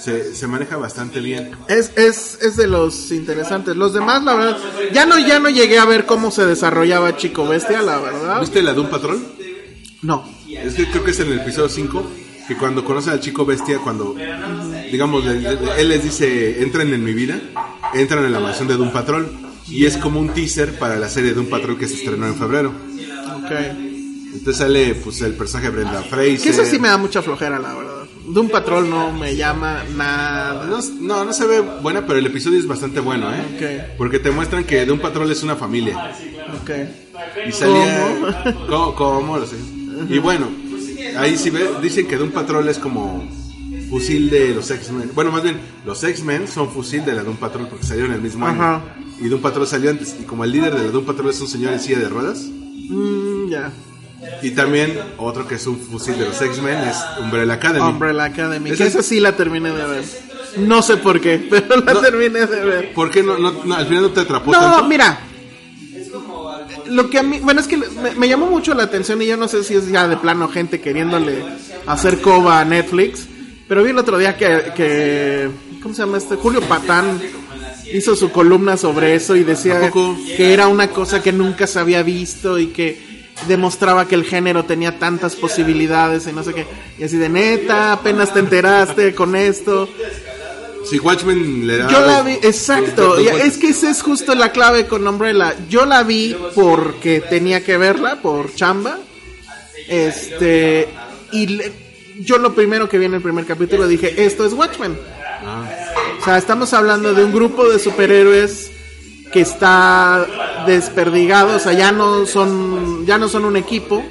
S1: Se, se maneja bastante bien.
S2: Es, es, es de los interesantes. Los demás, la verdad, ya no, ya no llegué a ver cómo se desarrollaba Chico Bestia, la verdad.
S1: ¿Viste la de un patrón?
S2: No.
S1: Es que creo que es en el episodio 5 que cuando conocen al chico bestia, cuando, digamos, le- le- él les dice, entren en mi vida, entran en la mansión de Doom Patrol. Y es como un teaser para la serie de Doom Patrol que se estrenó en febrero.
S2: Ok.
S1: Entonces sale pues el personaje de Brenda Fraser.
S2: Que eso sí me da mucha flojera, la verdad. De un patrón no me llama nada.
S1: No, no, no se ve buena, pero el episodio es bastante bueno, ¿eh?
S2: Ok.
S1: Porque te muestran que Doom Patrol es una familia.
S2: Ok.
S1: Y salía... ¿Cómo? ¿Cómo? Lo sé. Y bueno, ahí sí ve, dicen que Doom Patrol es como fusil de los X-Men. Bueno, más bien, los X-Men son fusil de la Doom Patrol porque salieron el mismo año.
S2: Ajá.
S1: Y Doom Patrol salió antes. Y como el líder de la Doom Patrol es un señor en silla de ruedas.
S2: Mm, ya.
S1: Y también otro que es un fusil de los X-Men es Umbrella Academy.
S2: Umbrella Academy. Que esa sí la terminé de ver. No sé por qué, pero la
S1: No.
S2: terminé de ver.
S1: ¿Por qué no, no- no, al final no te atrapó
S2: No,
S1: tanto?
S2: mira. Lo que a mí, bueno, es que me, me llamó mucho la atención y yo no sé si es ya de plano gente queriéndole hacer coba a Netflix, pero vi el otro día que, que ¿cómo se llama este? Julio Patán hizo su columna sobre eso y
S1: ¿A
S2: decía que era una cosa que nunca se había visto y que demostraba que el género tenía tantas posibilidades y no sé qué. Y así de neta, apenas te enteraste con esto.
S1: Si Watchmen le da...
S2: Yo la vi, exacto, es que esa es justo la clave con Umbrella. Yo la vi porque tenía que verla, por chamba. Este, y le- yo lo primero que vi en el primer capítulo dije, esto es Watchmen.
S1: Ah.
S2: O sea, estamos hablando de un grupo de superhéroes que está desperdigado, o sea, ya no son ya no son un equipo,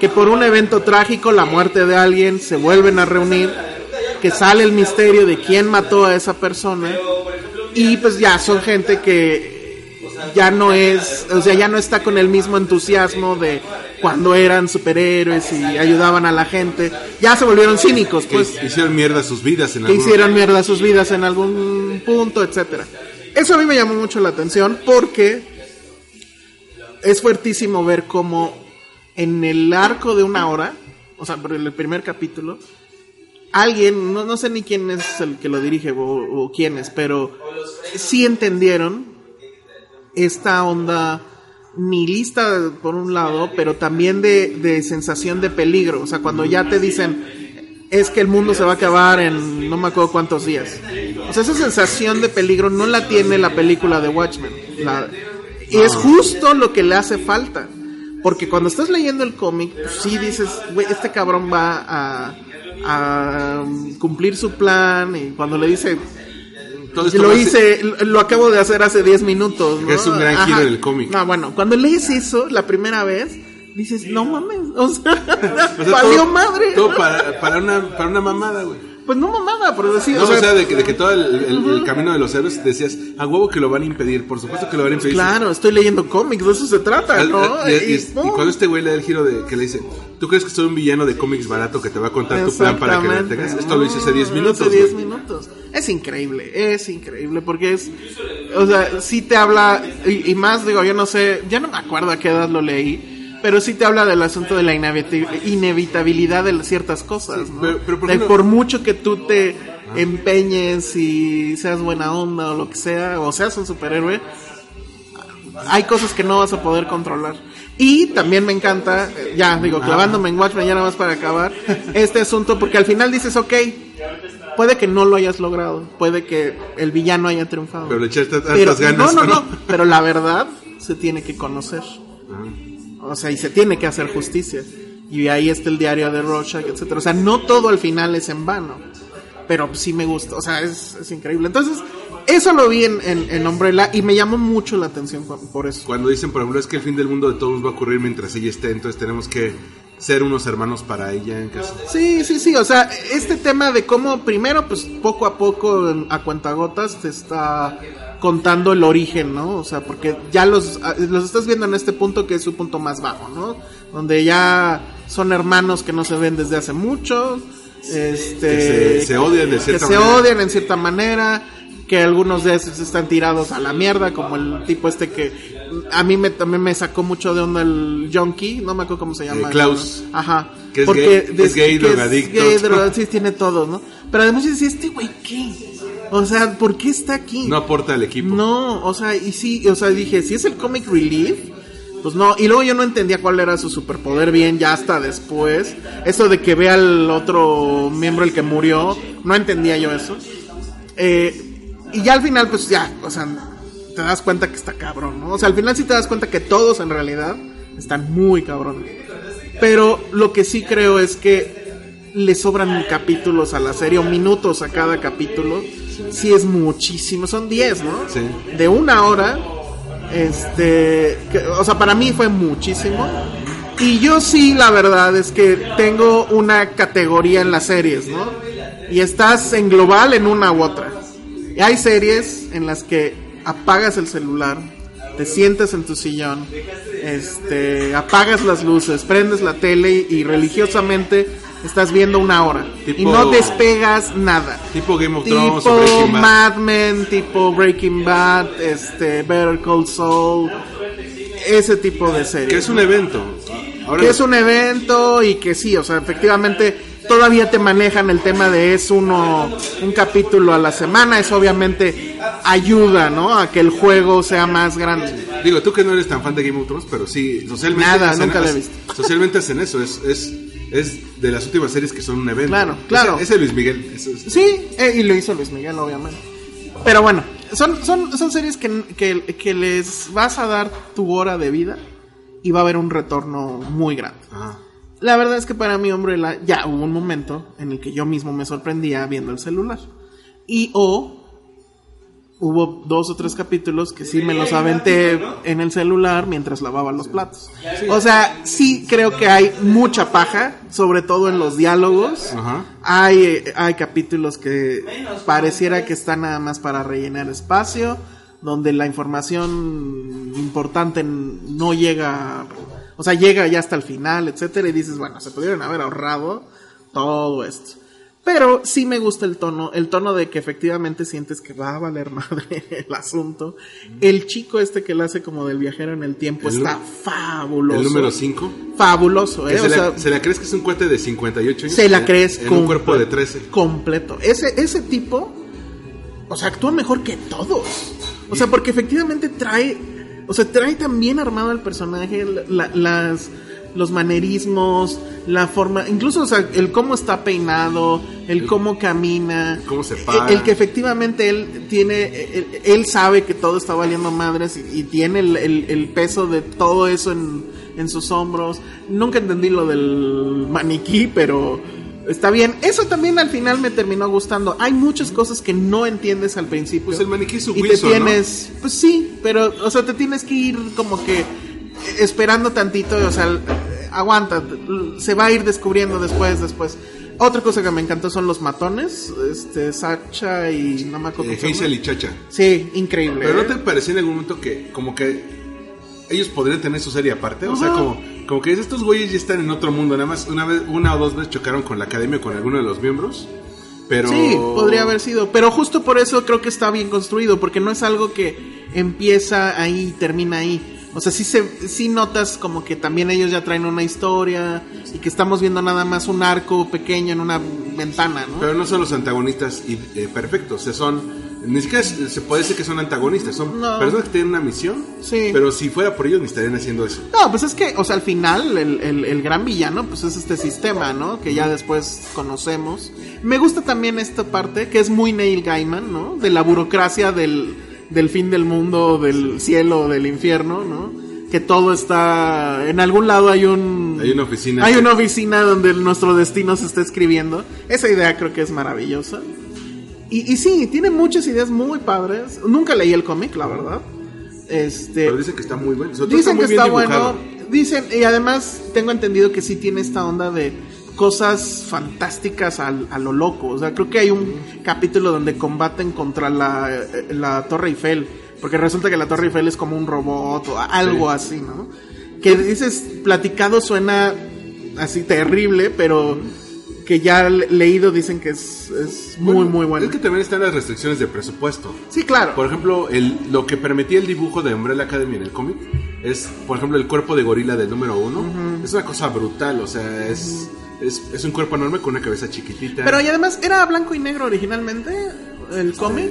S2: que por un evento trágico, la muerte de alguien, se vuelven a reunir, que sale el misterio de quién mató a esa persona y pues ya son gente que ya no es, o sea, ya no está con el mismo entusiasmo de cuando eran superhéroes y ayudaban a la gente, ya se volvieron cínicos,
S1: Que
S2: pues.
S1: hicieron mierda sus vidas en
S2: que hicieron mierda sus vidas en algún punto, etcétera. Eso a mí me llamó mucho la atención porque es fuertísimo ver cómo en el arco de una hora, o sea, por el primer capítulo, alguien, no, no sé ni quién es el que lo dirige o, o quién es, pero sí entendieron esta onda nihilista por un lado, pero también de, de sensación de peligro. O sea, cuando ya te dicen es que el mundo se va a acabar en no me acuerdo cuántos días. O sea, esa sensación de peligro no la tiene la película de Watchmen. La- y es justo lo que le hace falta. Porque cuando estás leyendo el cómic, pues sí dices, güey, este cabrón va a, a cumplir su plan. Y cuando le dice,
S1: Todo esto
S2: lo
S1: ser-
S2: hice, lo- lo acabo de hacer hace 10 minutos. ¿no?
S1: Es un gran giro del cómic.
S2: No, bueno, cuando lees eso la primera vez, dices, no mames, o sea,
S1: O sea,
S2: valió
S1: todo-
S2: madre.
S1: Todo
S2: ¿no?
S1: para, para, una, para una mamada, güey.
S2: Pues no mamada, pero decir,
S1: No,
S2: o sea,
S1: de, que, de que todo el, el- el camino de los héroes decías, a huevo que lo van a impedir, por supuesto que lo van a impedir.
S2: claro, estoy leyendo cómics, de eso se trata,
S1: Al-
S2: ¿no?
S1: al- y, y- cuando este güey le da el giro de que le dice, ¿tú crees que soy un villano de cómics barato que te va a contar tu plan para que lo tengas? Esto lo hice hace 10
S2: No,
S1: minutos.
S2: Hace 10
S1: güey.
S2: minutos. Es increíble, es increíble porque es, o sea, sí te habla, y, y más digo, yo no sé, ya no me acuerdo a qué edad lo leí, pero sí te habla del asunto de la inevitabilidad de ciertas cosas, ¿no?
S1: pero- pero por
S2: De por mucho que tú te empeñes y seas buena onda o lo que sea, o seas un superhéroe, hay cosas que no vas a poder controlar. Y también me encanta, eh, ya digo, clavándome en Watchmen ya nada más para acabar, este asunto, porque al final dices, ok, puede que no lo hayas logrado, puede que el villano haya triunfado.
S1: Pero le echaste tantas ganas.
S2: No, no, no, pero la verdad se tiene que conocer. O sea, y se tiene que hacer justicia. Y ahí está el diario de Rorschach, etcétera. O sea, no todo al final es en vano. Pero sí me gusta, o sea, es, es increíble. Entonces, eso lo vi en, en, en Umbrella y me llamó mucho la atención por eso.
S1: Cuando dicen, por ejemplo, es que el fin del mundo de todos va a ocurrir mientras ella esté, entonces tenemos que ser unos hermanos para ella. En caso-
S2: Sí, sí, sí, o sea, este tema de cómo primero, pues poco a poco, a cuentagotas, te está contando el origen, ¿no? O sea, porque ya los, a- los estás viendo en este punto que es su punto más bajo, ¿no? Donde ya son hermanos que no se ven desde hace mucho, este...
S1: Que se- se odian de cierta
S2: que se odian en cierta manera, que algunos de esos están tirados a la mierda, como el tipo este que a mí me, también me sacó mucho de onda el junkie, no me acuerdo cómo se llama.
S1: Eh, Klaus.
S2: Ajá.
S1: Que es gay- es gay, drogadicto.
S2: gay, droga- sí, tiene todo, ¿no? Pero además dices, ¿este güey qué? O sea, ¿por qué está aquí?
S1: No aporta al equipo.
S2: No, o sea, y sí, o sea, dije, si es el comic relief, pues no, y luego yo no entendía cuál era su superpoder bien, ya hasta después. Eso de que vea al otro miembro, el que murió, no entendía yo eso. Eh, y ya al final, pues ya, o sea, te das cuenta que está cabrón, ¿no? O sea, al final sí te das cuenta que todos en realidad están muy cabrones. Pero lo que sí creo es que le sobran capítulos a la serie o minutos a cada capítulo. Sí es muchísimo, son 10, ¿no?
S1: Sí.
S2: De una hora. Este, que- o sea, para mí fue muchísimo. Y yo sí, la verdad es que tengo una categoría en las series, ¿no? Y estás en global en una u otra. Y hay series en las que apagas el celular, te sientas en tu sillón, este, apagas las luces, prendes la tele y, y religiosamente estás viendo una hora. Y no despegas nada.
S1: Tipo Game of Thrones o
S2: Tipo
S1: Breaking Bad.
S2: Mad Men, tipo Breaking Bad, este, Better Call Saul, ese tipo de series.
S1: Que es un evento. Ahora
S2: Que es un evento y que sí, o sea, efectivamente todavía te manejan el tema de es uno un capítulo a la semana, eso obviamente ayuda, ¿no? A que el juego sea más grande.
S1: Digo, tú que no eres tan fan de Game of Thrones, pero sí, socialmente.
S2: Nada,
S1: hacen-
S2: nunca la he visto.
S1: Socialmente hacen eso, es, es, es de las últimas series que son un evento.
S2: Claro, claro.
S1: Ese, ese Luis Miguel.
S2: Sí, eh, y lo hizo Luis Miguel, obviamente. Pero bueno, son, son, son series que, que, que les vas a dar tu hora de vida y va a haber un retorno muy grande.
S1: Ajá.
S2: La verdad es que para mí, Umbrella, ya hubo un momento en el que yo mismo me sorprendía viendo el celular. Y o hubo dos o tres capítulos que sí me los aventé en el celular mientras lavaba los platos. O sea, sí creo que hay mucha paja, sobre todo en los diálogos.
S1: Ajá.
S2: Hay, hay capítulos que pareciera que están nada más para rellenar espacio, donde la información importante no llega, o sea, llega ya hasta el final, etcétera, y dices, bueno, se pudieron haber ahorrado todo esto. Pero sí me gusta el tono, el tono de que efectivamente sientes que va a valer madre el asunto. El chico este que lo hace como del viajero en el tiempo
S1: El
S2: está fabuloso.
S1: El número 5.
S2: Fabuloso, ¿eh?
S1: se,
S2: O
S1: la,
S2: sea,
S1: se la crees que es un cuate de 58 años?
S2: se la
S1: En-
S2: crees
S1: En un cuerpo de 13.
S2: Completo. Ese, ese tipo, o sea, actúa mejor que todos. O sea, porque efectivamente trae, o sea, trae tan bien armado al personaje, la- las, los manerismos, la forma, incluso, o sea, el cómo está peinado, el cómo camina,
S1: Cómo se
S2: el-
S1: para.
S2: el, que efectivamente él tiene, él, él sabe que todo está valiendo madres y, y tiene el, el- el peso de todo eso en, en sus hombros. Nunca entendí lo del maniquí, pero está bien. Eso también al final me terminó gustando. Hay muchas cosas que no entiendes al principio.
S1: Pues el maniquí es su
S2: y te tienes, pues sí, pero, o sea, te tienes que ir como que esperando tantito, o sea, aguanta, se va a ir descubriendo después, después. Otra cosa que me encantó son los matones, este, Sacha y no me acuerdo.
S1: Eh, Hazel y Chacha.
S2: Sí, increíble.
S1: Pero no te parecía en algún momento que como que ellos podrían tener su serie aparte, o sea, como como que estos güeyes ya están en otro mundo, nada más una vez una o dos veces chocaron con la academia o con alguno de los miembros, pero
S2: Sí, podría haber sido. Pero justo por eso creo que está bien construido, porque no es algo que empieza ahí y termina ahí. O sea, sí, se, sí notas como que también ellos ya traen una historia y que estamos viendo nada más un arco pequeño en una ventana, ¿no?
S1: Pero no son los antagonistas y- eh, perfectos, o sea, son ni siquiera se puede decir que son antagonistas, son
S2: No.
S1: personas que tienen una misión,
S2: Sí.
S1: pero si fuera por ellos ni estarían haciendo eso.
S2: No, pues es que, o sea, al final el, el- el gran villano, pues es este sistema, ¿no? Que ya después conocemos. Me gusta también esta parte, que es muy Neil Gaiman, ¿no? De la burocracia del, del fin del mundo, del cielo, del infierno, ¿no? Que todo está... En algún lado hay un...
S1: Hay una oficina
S2: Hay una oficina donde nuestro destino se está escribiendo. Esa idea creo que es maravillosa. Y, y sí, tiene muchas ideas muy padres. Nunca leí el cómic, la verdad. Este,
S1: Pero dicen que está muy bueno,
S2: Dicen
S1: muy
S2: que
S1: bien
S2: está
S1: dibujado.
S2: bueno. Dicen, y además tengo entendido que sí tiene esta onda de cosas fantásticas al- a, lo loco. O sea, creo que hay un capítulo donde combaten contra la, eh, la Torre Eiffel. Porque resulta que la Torre Eiffel es como un robot o algo así, ¿no? Que dices, platicado suena así terrible, pero que ya le- leído dicen que es, es muy,
S1: Bueno,
S2: muy bueno.
S1: Es que también están las restricciones de presupuesto.
S2: Sí, claro.
S1: Por ejemplo, el, lo que permitía el dibujo de Umbrella Academy en el cómic es, por ejemplo, el cuerpo de gorila del número uno. Es una cosa brutal, o sea, es, es, es un cuerpo enorme con una cabeza chiquitita.
S2: Pero y además, ¿era blanco y negro originalmente el cómic?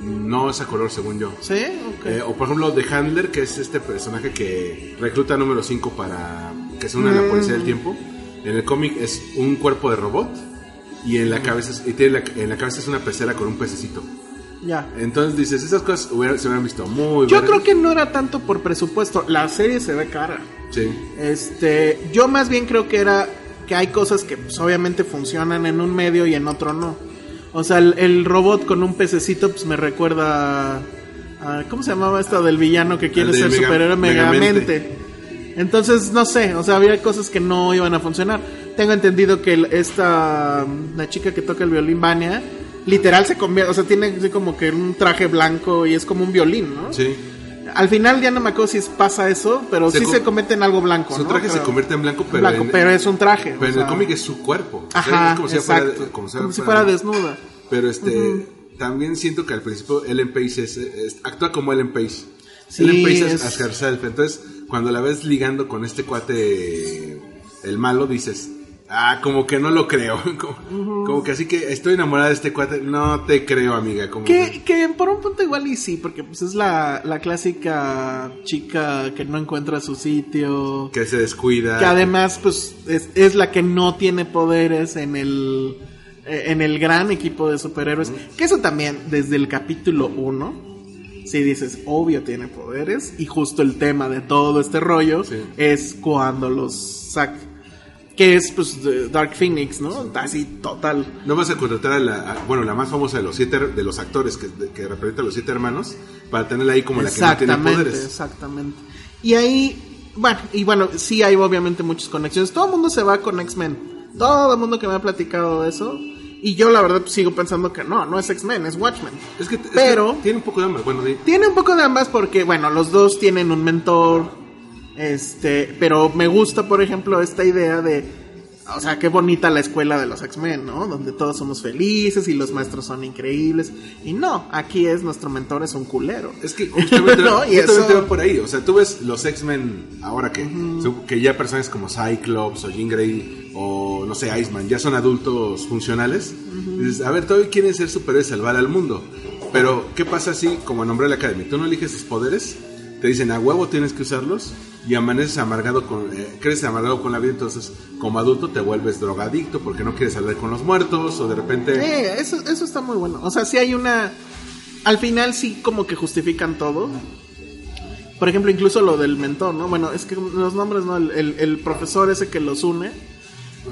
S1: No es a color, según yo.
S2: Sí, ok.
S1: Eh, o por ejemplo, The Handler, que es este personaje que recluta número 5 para que se una a la policía del tiempo. En el cómic es un cuerpo de robot y en la cabeza es- y tiene la- en la cabeza es una pecera con un pececito.
S2: ya.
S1: Entonces dices, esas cosas hubieran- se hubieran visto muy
S2: Yo creo que no era tanto por presupuesto. La serie se ve cara.
S1: Sí.
S2: Este, yo más bien creo que era que hay cosas que pues, obviamente funcionan en un medio y en otro no. O sea, el, el robot con un pececito pues me recuerda a, ¿cómo se llamaba esto del villano que quiere ser
S1: Mega-
S2: superhéroe
S1: Megamente.
S2: megamente? Entonces, no sé, o sea, había cosas que no iban a funcionar. Tengo entendido que el- esta la chica que toca el violín Vania literal se convierte, o sea, tiene así como que un traje blanco y es como un violín, ¿no?
S1: Sí.
S2: Al final ya no me acuerdo si pasa eso, pero
S1: Se
S2: sí se convierte en algo blanco.
S1: Su
S2: ¿no?
S1: traje se convierte en blanco, pero,
S2: blanco,
S1: en,
S2: pero es un traje.
S1: pero
S2: o
S1: en
S2: sea,
S1: el cómic es su cuerpo.
S2: Ajá,
S1: es como si fuera, como si
S2: Como si
S1: fuera-
S2: fuera desnuda.
S1: Pero este, también siento que al principio Ellen Page es, es- actúa como Ellen Page.
S2: Sí,
S1: Ellen Page es,
S2: es-
S1: herself. Entonces, cuando la ves ligando con este cuate, el malo, dices, ah, como que no lo creo. Como, como que así que estoy enamorada de este cuate. No te creo, amiga. Como
S2: Que, que por un punto igual y sí, porque pues es la, la clásica chica que no encuentra su sitio.
S1: que se descuida.
S2: Que además pues es, es la que no tiene poderes en el eh, en el gran equipo de superhéroes. Que eso también desde el capítulo 1 si dices, obvio tiene poderes y justo el tema de todo este rollo
S1: Sí.
S2: es cuando los saca que es pues de Dark Phoenix, ¿no? Así total.
S1: No vas a contratar a la, bueno, la más famosa de los siete, de los actores que, de- que representa a los siete hermanos, para tenerla ahí como la que no tiene poderes.
S2: exactamente. Y ahí, bueno, y bueno, sí hay obviamente muchas conexiones. Todo el mundo se va con X-Men. Todo el mundo que me ha platicado eso. Y yo la verdad pues, sigo pensando que no, no es X-Men, es Watchmen.
S1: Es que, es que
S2: Pero-
S1: tiene un poco de hambre. Bueno, sí.
S2: Tiene un poco de ambas porque, bueno, los dos tienen un mentor. Este, pero me gusta, por ejemplo, esta idea de, o sea, qué bonita la escuela de los X-Men, ¿no? Donde todos somos felices y los maestros son increíbles. Y no, aquí es nuestro mentor es un culero.
S1: Es que justamente,
S2: No, y
S1: justamente
S2: eso-
S1: va por ahí. O sea, tú ves los X-Men ahora que, que ya personajes como Cyclops o Jean Grey o no sé, Iceman ya son adultos funcionales. Dices, a ver, todavía quieren ser superhéroes salvar al mundo. Pero, ¿qué pasa si, como nombré la Academy, tú no eliges sus poderes? Te dicen, a huevo tienes que usarlos y amaneces amargado con, eh, creces amargado con la vida, entonces como adulto te vuelves drogadicto porque no quieres hablar con los muertos o de repente...
S2: Eh, eso, eso está muy bueno. O sea, sí hay una. Al final sí como que justifican todo. Por ejemplo, incluso lo del mentor, ¿no? Bueno, es que los nombres, ¿no? El, el- el profesor ese que los une.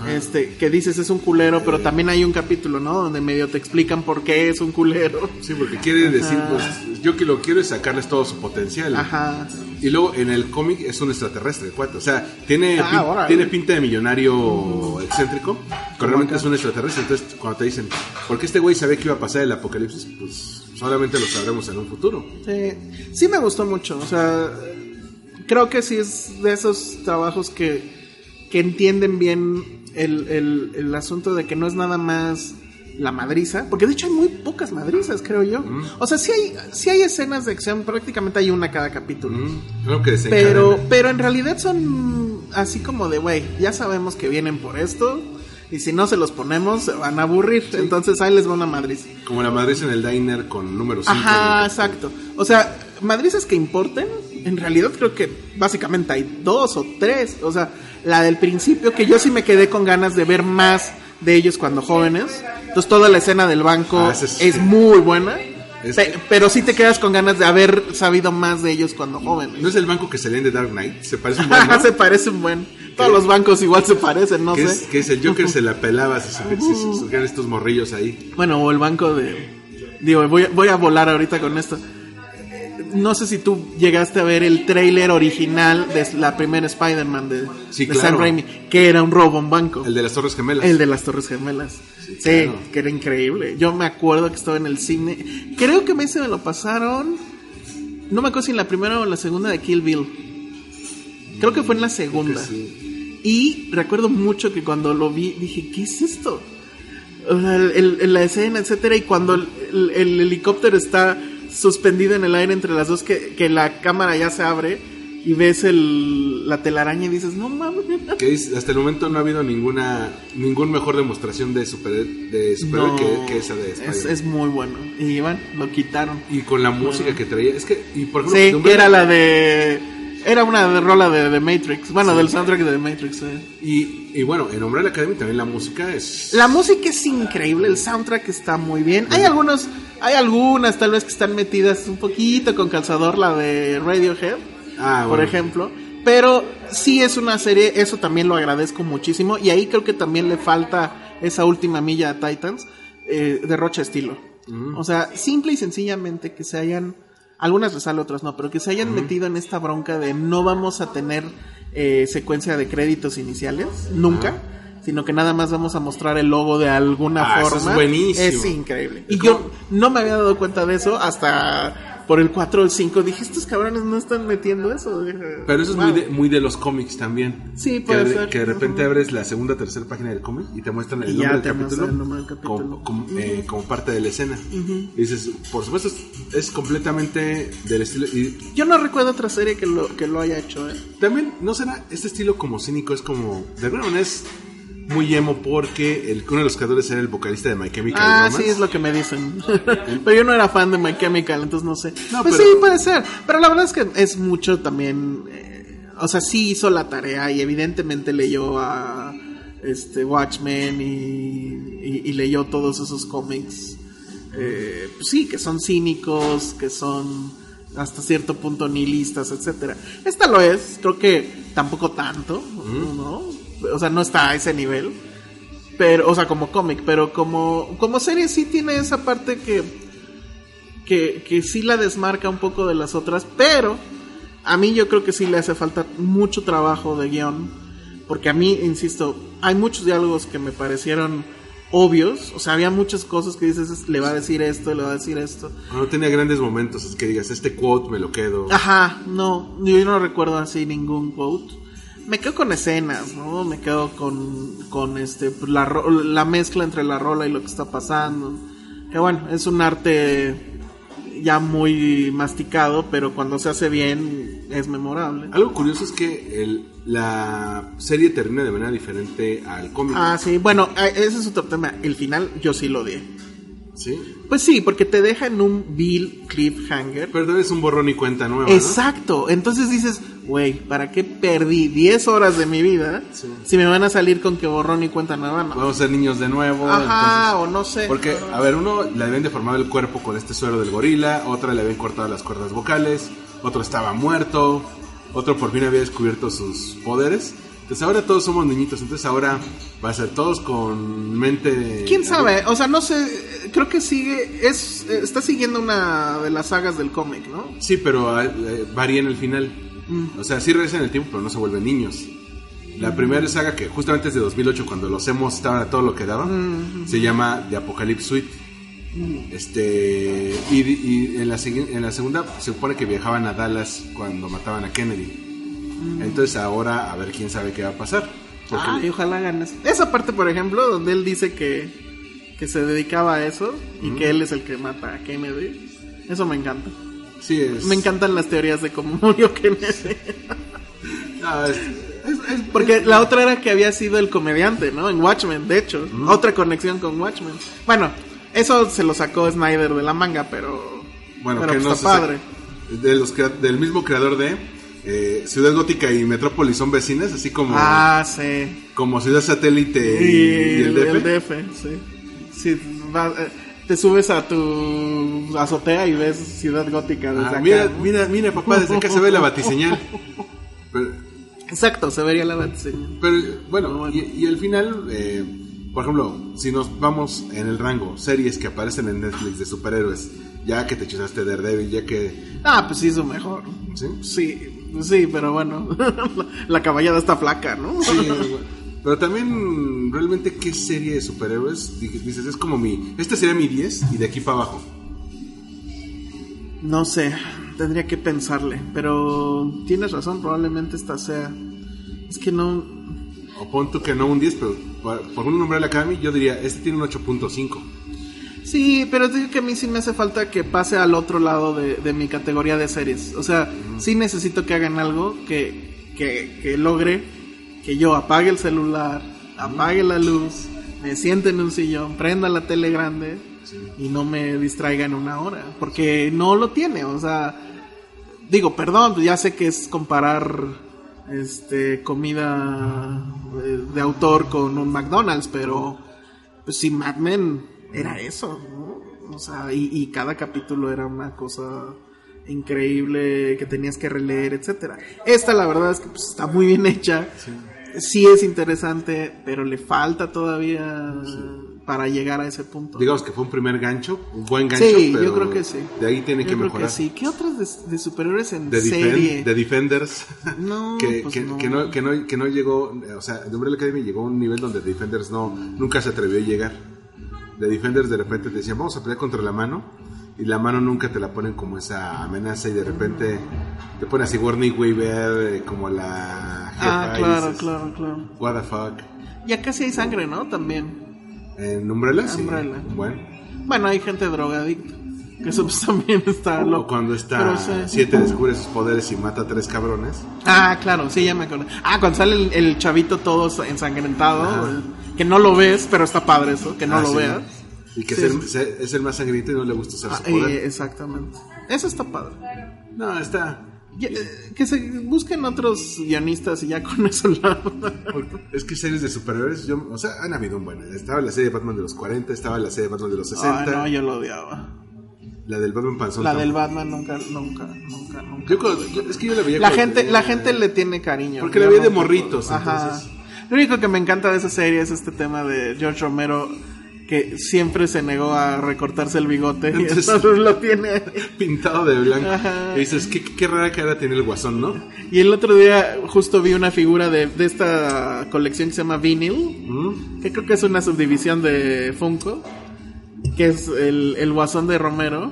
S2: Este, que dices es un culero, pero también hay un capítulo, ¿no? Donde medio te explican por qué es un culero.
S1: Sí, porque quiere decir, pues, yo que lo quiero es sacarles todo su potencial.
S2: Ajá.
S1: Y luego en el cómic es un extraterrestre, cuate. O sea, tiene,
S2: Ah,
S1: pin- tiene pinta de millonario excéntrico, Que realmente es un extraterrestre. Entonces, cuando te dicen, ¿por qué este güey sabía que iba a pasar el apocalipsis? Pues solamente lo sabremos en un futuro.
S2: Sí, sí me gustó mucho. O sea, creo que sí es de esos trabajos que, que entienden bien el, el, el asunto de que no es nada más la madriza. Porque de hecho hay muy pocas madrizas, creo yo. O sea, sí hay, sí hay escenas de acción, prácticamente hay una cada capítulo.
S1: Mm, Creo que
S2: Pero, pero en realidad son así como de, güey, ya sabemos que vienen por esto. Y si no se los ponemos, se van a aburrir. Entonces ahí les va una madriza.
S1: Como la madriz en el diner con número 5.
S2: Ajá, exacto. O sea, madrizas que importen, en realidad creo que básicamente hay dos o tres. O sea, la del principio, que yo sí me quedé con ganas de ver más de ellos cuando jóvenes. Entonces toda la escena del banco
S1: Ah, es-
S2: es muy buena.
S1: Es-
S2: Pe- pero sí te quedas con ganas de haber sabido más de ellos cuando jóvenes.
S1: ¿No es el banco que se lee The Dark Knight? Se parece un buen, ¿no?
S2: se parecen buen. Todos los bancos igual se parecen, no
S1: que,
S2: sé.
S1: es, que es el Joker se la pelaba si, se- si se- surgieran estos morrillos ahí.
S2: Bueno, o el banco de... Digo, voy, voy a volar ahorita con esto. No sé si tú llegaste a ver el tráiler original de la primera Spider-Man de,
S1: Sí,
S2: de
S1: claro.
S2: Sam Raimi, que era un robo a un banco.
S1: El de las Torres Gemelas.
S2: El de las Torres Gemelas. Sí,
S1: claro.
S2: que era increíble. Yo me acuerdo que estaba en el cine. Creo que me, se me lo pasaron. No me acuerdo si en la primera o en la segunda de Kill Bill. Creo que fue en la segunda.
S1: Sí.
S2: Y recuerdo mucho que cuando lo vi dije, ¿qué es esto? O sea, el- la escena, etcétera, y cuando el helicóptero está suspendido en el aire entre las dos, que, que la cámara ya se abre y ves el, la telaraña y dices, no mames.
S1: Que dice, hasta el momento no ha habido ninguna ningún mejor demostración de super de
S2: No,
S1: que, que esa de
S2: es,
S1: Spider-Man.
S2: es muy bueno. Y bueno, lo quitaron.
S1: Y con la música que traía, es que y por ejemplo,
S2: Sí,
S1: de
S2: que era la de... Era una de rola de, de Matrix. Bueno, del soundtrack de The Matrix. eh.
S1: y, y bueno, en Umbrella Academy también la música es
S2: La música es increíble, el soundtrack está muy bien. Hay algunos, hay algunas tal vez que están metidas un poquito con calzador, la de Radiohead,
S1: Ah,
S2: por
S1: bueno.
S2: ejemplo. Pero sí es una serie, eso también lo agradezco muchísimo. Y ahí creo que también le falta esa última milla a Titans, eh, derrocha estilo. O sea, simple y sencillamente que se hayan, algunas les sale, otras no, pero que se hayan metido en esta bronca de no vamos a tener eh, secuencia de créditos iniciales, nunca. Sino que nada más vamos a mostrar el logo de alguna
S1: Ah, eso es
S2: forma.
S1: buenísimo.
S2: Es increíble. Y yo no me había dado cuenta de eso hasta por el 4 o el 5. Dije, estos cabrones no están metiendo eso. Dije,
S1: Pero eso es muy de, muy de los cómics también.
S2: Sí,
S1: que
S2: puede
S1: de,
S2: ser.
S1: que de repente abres la segunda o tercera página del cómic y te muestran el nombre
S2: te
S1: del capítulo,
S2: el nombre del capítulo.
S1: Como, como, eh, como parte de la escena. Y dices, por supuesto, es, es completamente del estilo. Y
S2: Yo no recuerdo otra serie que lo, que lo haya hecho. ¿eh?
S1: también, ¿no será este estilo como cínico? Es como, de alguna manera es muy emo porque el, uno de los creadores era el vocalista de My Chemical
S2: Ah,
S1: Romance.
S2: sí, es lo que me dicen. pero yo no era fan de My Chemical, entonces no sé.
S1: No,
S2: pues
S1: pero-
S2: sí, puede ser. Pero la verdad es que es mucho también. eh, o sea, sí hizo la tarea y evidentemente leyó a este Watchmen y, y- y leyó todos esos cómics. eh, pues sí, que son cínicos, que son hasta cierto punto nihilistas, etcétera. Esta lo es, creo que tampoco tanto, ¿no? O sea, no está a ese nivel pero o sea como cómic pero como como serie sí tiene esa parte que que que sí la desmarca un poco de las otras pero a mí yo creo que sí le hace falta mucho trabajo de guion porque a mí insisto hay muchos diálogos que me parecieron obvios o sea había muchas cosas que dices "Es- le va a decir esto le va a decir esto
S1: No tenía grandes momentos, es que digas, este quote me lo quedo.
S2: Ajá, no, yo no recuerdo así ningún quote. Me quedo con escenas, ¿no? Me quedo con, con este, la, la mezcla entre la rola y lo que está pasando. Que bueno, es un arte ya muy masticado, pero cuando se hace bien es memorable.
S1: Algo curioso es que el, la serie termina de manera diferente al cómic.
S2: Ah, sí, bueno, eh, ese es otro tema. El final yo sí lo odié.
S1: ¿Sí?
S2: Pues sí, porque te deja en un Bill cliffhanger.
S1: Pero es un borrón y cuenta nueva. ¿no?
S2: Exacto. Entonces dices, güey, ¿para qué perdí 10 horas de mi vida
S1: Sí.
S2: si me van a salir con que borrón y cuenta nueva? No.
S1: Vamos a ser niños de nuevo.
S2: Ajá,
S1: entonces-
S2: o no sé.
S1: Porque, a ver, uno le habían deformado el cuerpo con este suero del gorila, otra le habían cortado las cuerdas vocales, otro estaba muerto, otro por fin había descubierto sus poderes. Entonces ahora todos somos niñitos, entonces ahora va a ser todos con mente...
S2: ¿Quién sabe? O sea, no sé. Creo que sigue. es Está siguiendo una de las sagas del cómic, ¿no?
S1: Sí, pero eh, varía en el final.
S2: Mm.
S1: O sea, sí regresan en el tiempo, pero no se vuelven niños. La primera saga que justamente es de 2008 cuando los hemos estaban a todo lo que daban, se llama The Apocalypse Suite. Este y, y en, la, segui- en la segunda se supone que viajaban a Dallas cuando mataban a Kennedy. Entonces ahora a ver quién sabe qué va a pasar. Porque-
S2: Ay, ojalá ganes. Esa parte, por ejemplo, donde él dice que, que se dedicaba a eso y que él es el que mata a Kennedy. Eso me encanta.
S1: Sí, es,
S2: Me encantan las teorías de cómo murió Kennedy.
S1: no, es-
S2: Porque la otra era que había sido el comediante, ¿no? En Watchmen, de hecho. Otra conexión con Watchmen. Bueno, eso se lo sacó Snyder de la manga, pero.
S1: Bueno,
S2: pero
S1: que
S2: pues
S1: no
S2: está padre.
S1: de los del mismo creador de eh, Ciudad Gótica y Metrópolis son vecinas, así como,
S2: Ah, sí.
S1: como Ciudad Satélite y,
S2: Y,
S1: y el DF.
S2: el DF, sí. Sí, va- eh, te subes a tu azotea y ves Ciudad Gótica desde
S1: Ah,
S2: acá.
S1: mira, mira, mira, papá, desde acá se ve la batiseñal. Pero,
S2: Exacto, se vería la batiseñal.
S1: pero, bueno, y, y al final, eh, por ejemplo, si nos vamos en el rango, series que aparecen en Netflix de superhéroes, ya que te chuzaste Daredevil, ya que...
S2: Ah, pues sí, hizo mejor.
S1: ¿Sí?
S2: Sí, sí, pero bueno. la, la caballada está flaca, ¿no?
S1: Sí, bueno. Pero también, realmente, ¿qué serie de superhéroes? Dices, es como mi... Este sería mi 10 y de aquí para abajo.
S2: No sé, tendría que pensarle, pero tienes razón, probablemente esta sea. Es que no.
S1: O pon tú que no un 10, pero por, un nombre de la Academy, yo diría, este tiene un 8.5.
S2: Sí, pero digo que a mí sí me hace falta que pase al otro lado de, de mi categoría de series. O sea, sí necesito que hagan algo que, que, que logre que yo apague el celular, apague la luz, me siente en un sillón, prenda la tele grande y no me distraiga en una hora. Porque no lo tiene, o sea, digo, perdón, pues ya sé que es comparar este comida eh, de autor con un McDonald's, pero pues sí, Mad Men era eso, ¿no? O sea, y, y cada capítulo era una cosa increíble que tenías que releer, etcétera. Esta la verdad es que pues, está muy bien hecha. Sí. Es interesante, pero le falta todavía para llegar a ese punto.
S1: Digamos que fue un primer gancho, un buen gancho,
S2: sí,
S1: pero
S2: yo creo que sí.
S1: de ahí tiene
S2: Yo
S1: que
S2: creo
S1: mejorar.
S2: sí. ¿Qué otras de, de superhéroes en
S1: The,
S2: serie?
S1: The Defenders,
S2: No,
S1: que,
S2: pues
S1: que,
S2: no.
S1: que no, que, no, que no llegó, o sea, The Umbrella Academy llegó a un nivel donde Defenders no, nunca se atrevió a llegar. The Defenders de repente te decían, vamos a pelear contra la mano, y la mano nunca te la ponen como esa amenaza, y de repente te pone así Warney Weaver como la jefa,
S2: Ah,
S1: y
S2: claro,
S1: dices,
S2: claro, claro.
S1: What the fuck.
S2: Ya casi hay sangre, ¿no? También.
S1: En Umbrella, sí.
S2: Umbrella.
S1: Bueno.
S2: Bueno, hay gente drogadicta. Que eso pues también está
S1: O
S2: loco.
S1: cuando
S2: Pero
S1: está
S2: sí.
S1: Siete descubre sus poderes y mata a tres cabrones.
S2: Ah, claro, sí, ya me acuerdo. Ah, cuando sale el, el chavito todo ensangrentado,
S1: Ajá.
S2: que no lo ves, pero está padre eso, que no
S1: Ah,
S2: lo
S1: sí.
S2: veas.
S1: Y que
S2: Sí,
S1: es, el, es el más sangriento y no le gusta usar
S2: Ah,
S1: su poder.
S2: eh, exactamente. Eso está padre.
S1: No, está.
S2: Ya, eh, que se busquen otros guionistas y ya con eso la...
S1: Es que series de superhéroes, yo, o sea, han habido un buen. Estaba la serie de Batman de los 40, estaba la serie de Batman de los 60,
S2: Ay, no, yo lo odiaba.
S1: la del Batman Panzón.
S2: La del Batman nunca, nunca, nunca, nunca.
S1: Yo, yo- es que yo la veía
S2: La gente,
S1: tenía-
S2: la gente le tiene cariño.
S1: Porque la veía de morritos,
S2: Ajá.
S1: entonces.
S2: Lo único que me encanta de esa serie es este tema de George Romero que siempre se negó a recortarse el bigote y
S1: Entonces-
S2: entonces lo tiene.
S1: pintado de blanco.
S2: Ajá.
S1: Y dices, qué, qué rara cara tiene el guasón, ¿no?
S2: Y el otro día justo vi una figura de, de esta colección que se llama Vinyl,
S1: ¿Mm?
S2: que creo que es una subdivisión de Funko, que es el, el guasón de Romero,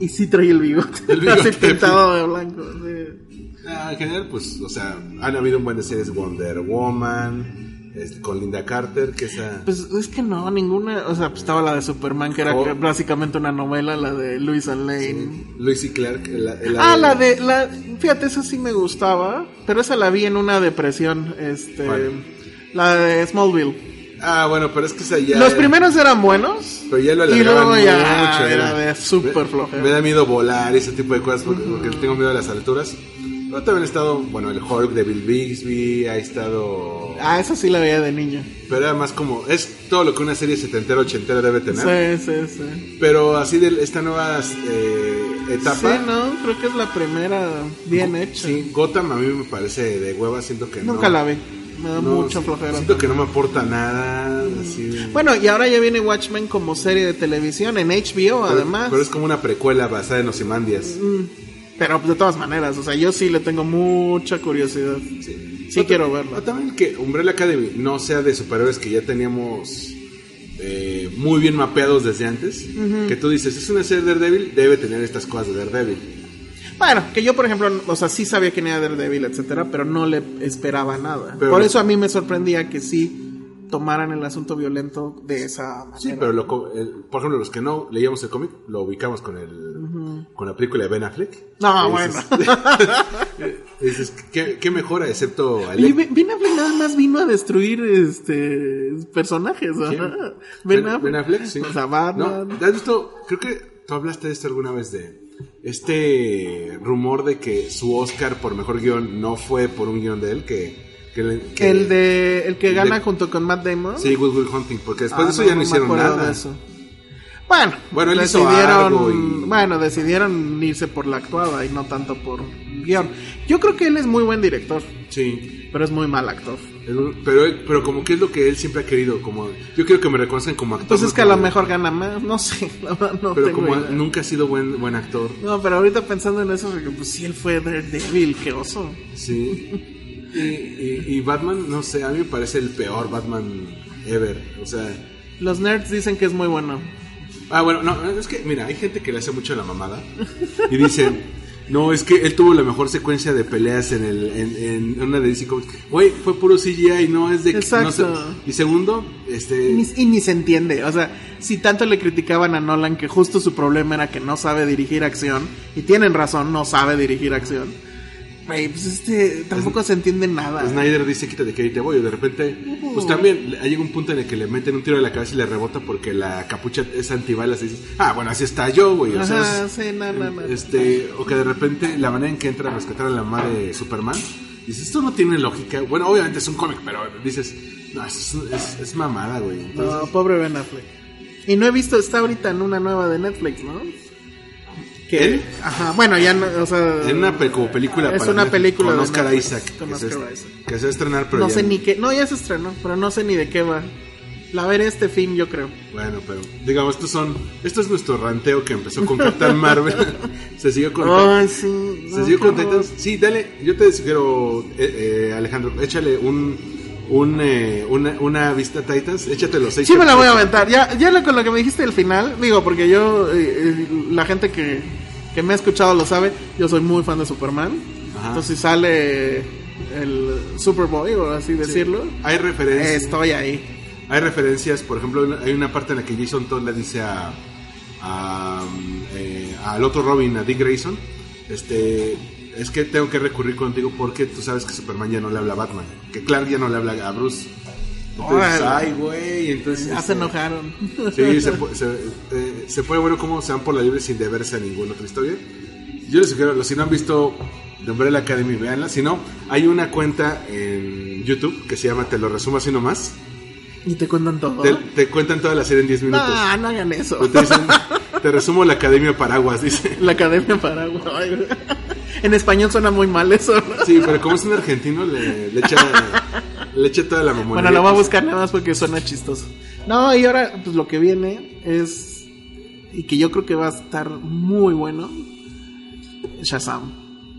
S2: y sí trae el bigote,
S1: El bigote.
S2: así pintado de blanco. sí.
S1: Ah, en general, pues, o sea, han habido buenas series Wonder Woman, este, con Linda Carter, que esa...
S2: Pues es que no, ninguna, o sea, pues estaba la de Superman, que era
S1: Oh.
S2: básicamente una novela, la de Louis and Lane.
S1: Lucy Clark. La,
S2: Ah, la de, la, fíjate, esa sí me gustaba, pero esa la vi en una depresión, este, la de Smallville.
S1: Ah, bueno, pero es que esa ya...
S2: Los primeros eran buenos,
S1: Pero ya lo
S2: y luego ya
S1: mucho.
S2: era de súper
S1: me-
S2: flojera.
S1: Me da miedo volar y ese tipo de cosas porque, porque tengo miedo a las alturas. Pero también ha estado, bueno, el Hulk de Bill Bixby, ha estado...
S2: Ah, esa sí la veía de niño.
S1: Pero era más como, es todo lo que una serie setentera, ochentera debe tener.
S2: Sí, sí, sí.
S1: Pero así de esta nueva eh, etapa...
S2: Sí, no, creo que es la primera bien hecha.
S1: Sí, Gotham a mí me parece de hueva, siento que no...
S2: Nunca la vi, me da
S1: no,
S2: mucha flojera.
S1: Siento que no me aporta nada, así...
S2: Bueno, y ahora ya viene Watchmen como serie de televisión en HBO,
S1: pero,
S2: además.
S1: pero es como una precuela basada en Ozymandias.
S2: Pero de todas maneras, o sea, yo sí le tengo mucha curiosidad.
S1: Sí,
S2: Sí quiero verlo.
S1: O también que Umbrella Academy no sea de superhéroes que ya teníamos eh, muy bien mapeados desde antes. Que tú dices, es una serie de Daredevil, debe tener estas cosas de Daredevil.
S2: Bueno, que yo, por ejemplo, o sea, sí sabía quién era Daredevil, etcétera, pero no le esperaba nada.
S1: Pero-
S2: Por eso a mí me sorprendía que sí tomaran el asunto violento de esa manera.
S1: Sí, pero lo por ejemplo, los que no leíamos el cómic, lo ubicamos con el con la película de Ben Affleck.
S2: No,
S1: Y
S2: bueno.
S1: dices- ¿qué, qué mejora excepto
S2: Y Ben Ben Affleck nada más vino a destruir este personajes.
S1: Ben,
S2: Ben Affleck.
S1: Ben Affleck, sí.
S2: O sea, Batman.
S1: No, ¿has visto? Creo que tú hablaste de esto alguna vez de este rumor de que su Oscar por mejor guion no fue por un guion de él, que, que,
S2: el de el que
S1: el
S2: gana
S1: de-
S2: junto con Matt Damon.
S1: Sí, Good Will Hunting, porque después
S2: Ah,
S1: de eso ya no, hicieron nada.
S2: de eso. Bueno,
S1: Bueno,
S2: decidieron,
S1: y-
S2: bueno, decidieron irse por la actuada y no tanto por guion. Yo creo que él es muy buen director,
S1: Sí.
S2: pero es muy mal actor.
S1: Pero, pero como que es lo que él siempre ha querido, como yo quiero que me reconozcan como actor.
S2: Entonces
S1: no
S2: es que a lo mejor gana más, no sé, verdad no
S1: Pero como
S2: idea.
S1: nunca ha sido buen buen actor,
S2: No, pero ahorita pensando en eso, pues sí, él fue Daredevil, qué oso.
S1: sí. Y, y- y Batman, no sé, a mí me parece el peor Batman ever. O sea,
S2: Los nerds dicen que es muy bueno.
S1: Ah, bueno, no, es que, mira, hay gente que le hace mucho la mamada y dicen, no, es que él tuvo la mejor secuencia de peleas en, el, en, en una de DC Comics. Güey, fue puro CGI, no es de.
S2: Exacto.
S1: no sé. Y segundo, este.
S2: Y ni, y ni se entiende. O sea, si tanto le criticaban a Nolan que justo su problema era que no sabe dirigir acción, y tienen razón, no sabe dirigir acción. Güey, pues este tampoco se entiende nada.
S1: Snyder dice quítate que ahí te voy. Y de repente, pues también le- llega un punto en el que le meten un tiro de la cabeza y le rebota porque la capucha es antibalas. Y dices, ah, bueno, así está yo, güey. O sea,
S2: Ajá,
S1: es-
S2: sí.
S1: Este, o que de repente la manera en que entra a rescatar a la madre de Superman, dices, esto no tiene lógica. Bueno, obviamente es un cómic, pero dices, no, es, es- es mamada, güey. Entonces,
S2: No, pobre Ben Affleck. Y no he visto, está ahorita en una nueva de Netflix, ¿no? Que,
S1: ¿Él?
S2: Ajá, bueno, ya no, o sea...
S1: en una como película
S2: Es
S1: para
S2: una película
S1: con Oscar Isaac,
S2: con
S1: que, se,
S2: Oscar
S1: est-
S2: Isaac.
S1: que se va a estrenar, pero
S2: no
S1: ya
S2: sé ni qué, no, ya se estrenó, pero no sé ni de qué va. La veré este fin, yo creo.
S1: Bueno, pero digamos, estos son, esto es nuestro ranteo que empezó con Captain Marvel, se siguió con
S2: Ay, sí.
S1: Se siguió con. Titans. Sí, dale. Yo te sugiero, eh, eh, Alejandro, échale un, un, eh, una, una vista a Titans. Échate los seis.
S2: Sí me la voy a aventar. Ya, ya lo- con lo que me dijiste al final, digo, porque yo, eh, eh, la gente que, que me ha escuchado lo sabe, yo soy muy fan de Superman.
S1: Ajá.
S2: Entonces si sale el Superboy, o así decirlo,
S1: Hay referencias.
S2: estoy ahí.
S1: Hay referencias, por ejemplo, hay una parte en la que Jason Todd le dice a, a, eh, al otro Robin, a Dick Grayson, este, es que tengo que recurrir contigo porque tú sabes que Superman ya no le habla a Batman, que Clark ya no le habla a Bruce. Entonces, ay, güey, entonces...
S2: Ya
S1: este,
S2: se enojaron.
S1: Sí, se, se, eh, se pone bueno cómo se van por la libre sin deberse a ninguna otra historia. Yo les sugiero, si no han visto The Umbrella Academy, véanla. Si no, hay una cuenta en YouTube que se llama Te lo resumo así nomás.
S2: Y te cuentan todo.
S1: Te, te cuentan toda la serie en 10 minutos.
S2: No, no hagan eso.
S1: Te, dicen, te resumo la Academia Paraguas, dice.
S2: La Academia Paraguay. En español suena muy mal eso, ¿no?
S1: Sí, pero como es un argentino, le, le echa, le echa toda la memoria.
S2: Bueno, lo voy a buscar nada más porque suena chistoso. No, y ahora, pues lo que viene es. Y que yo creo que va a estar muy bueno. Shazam.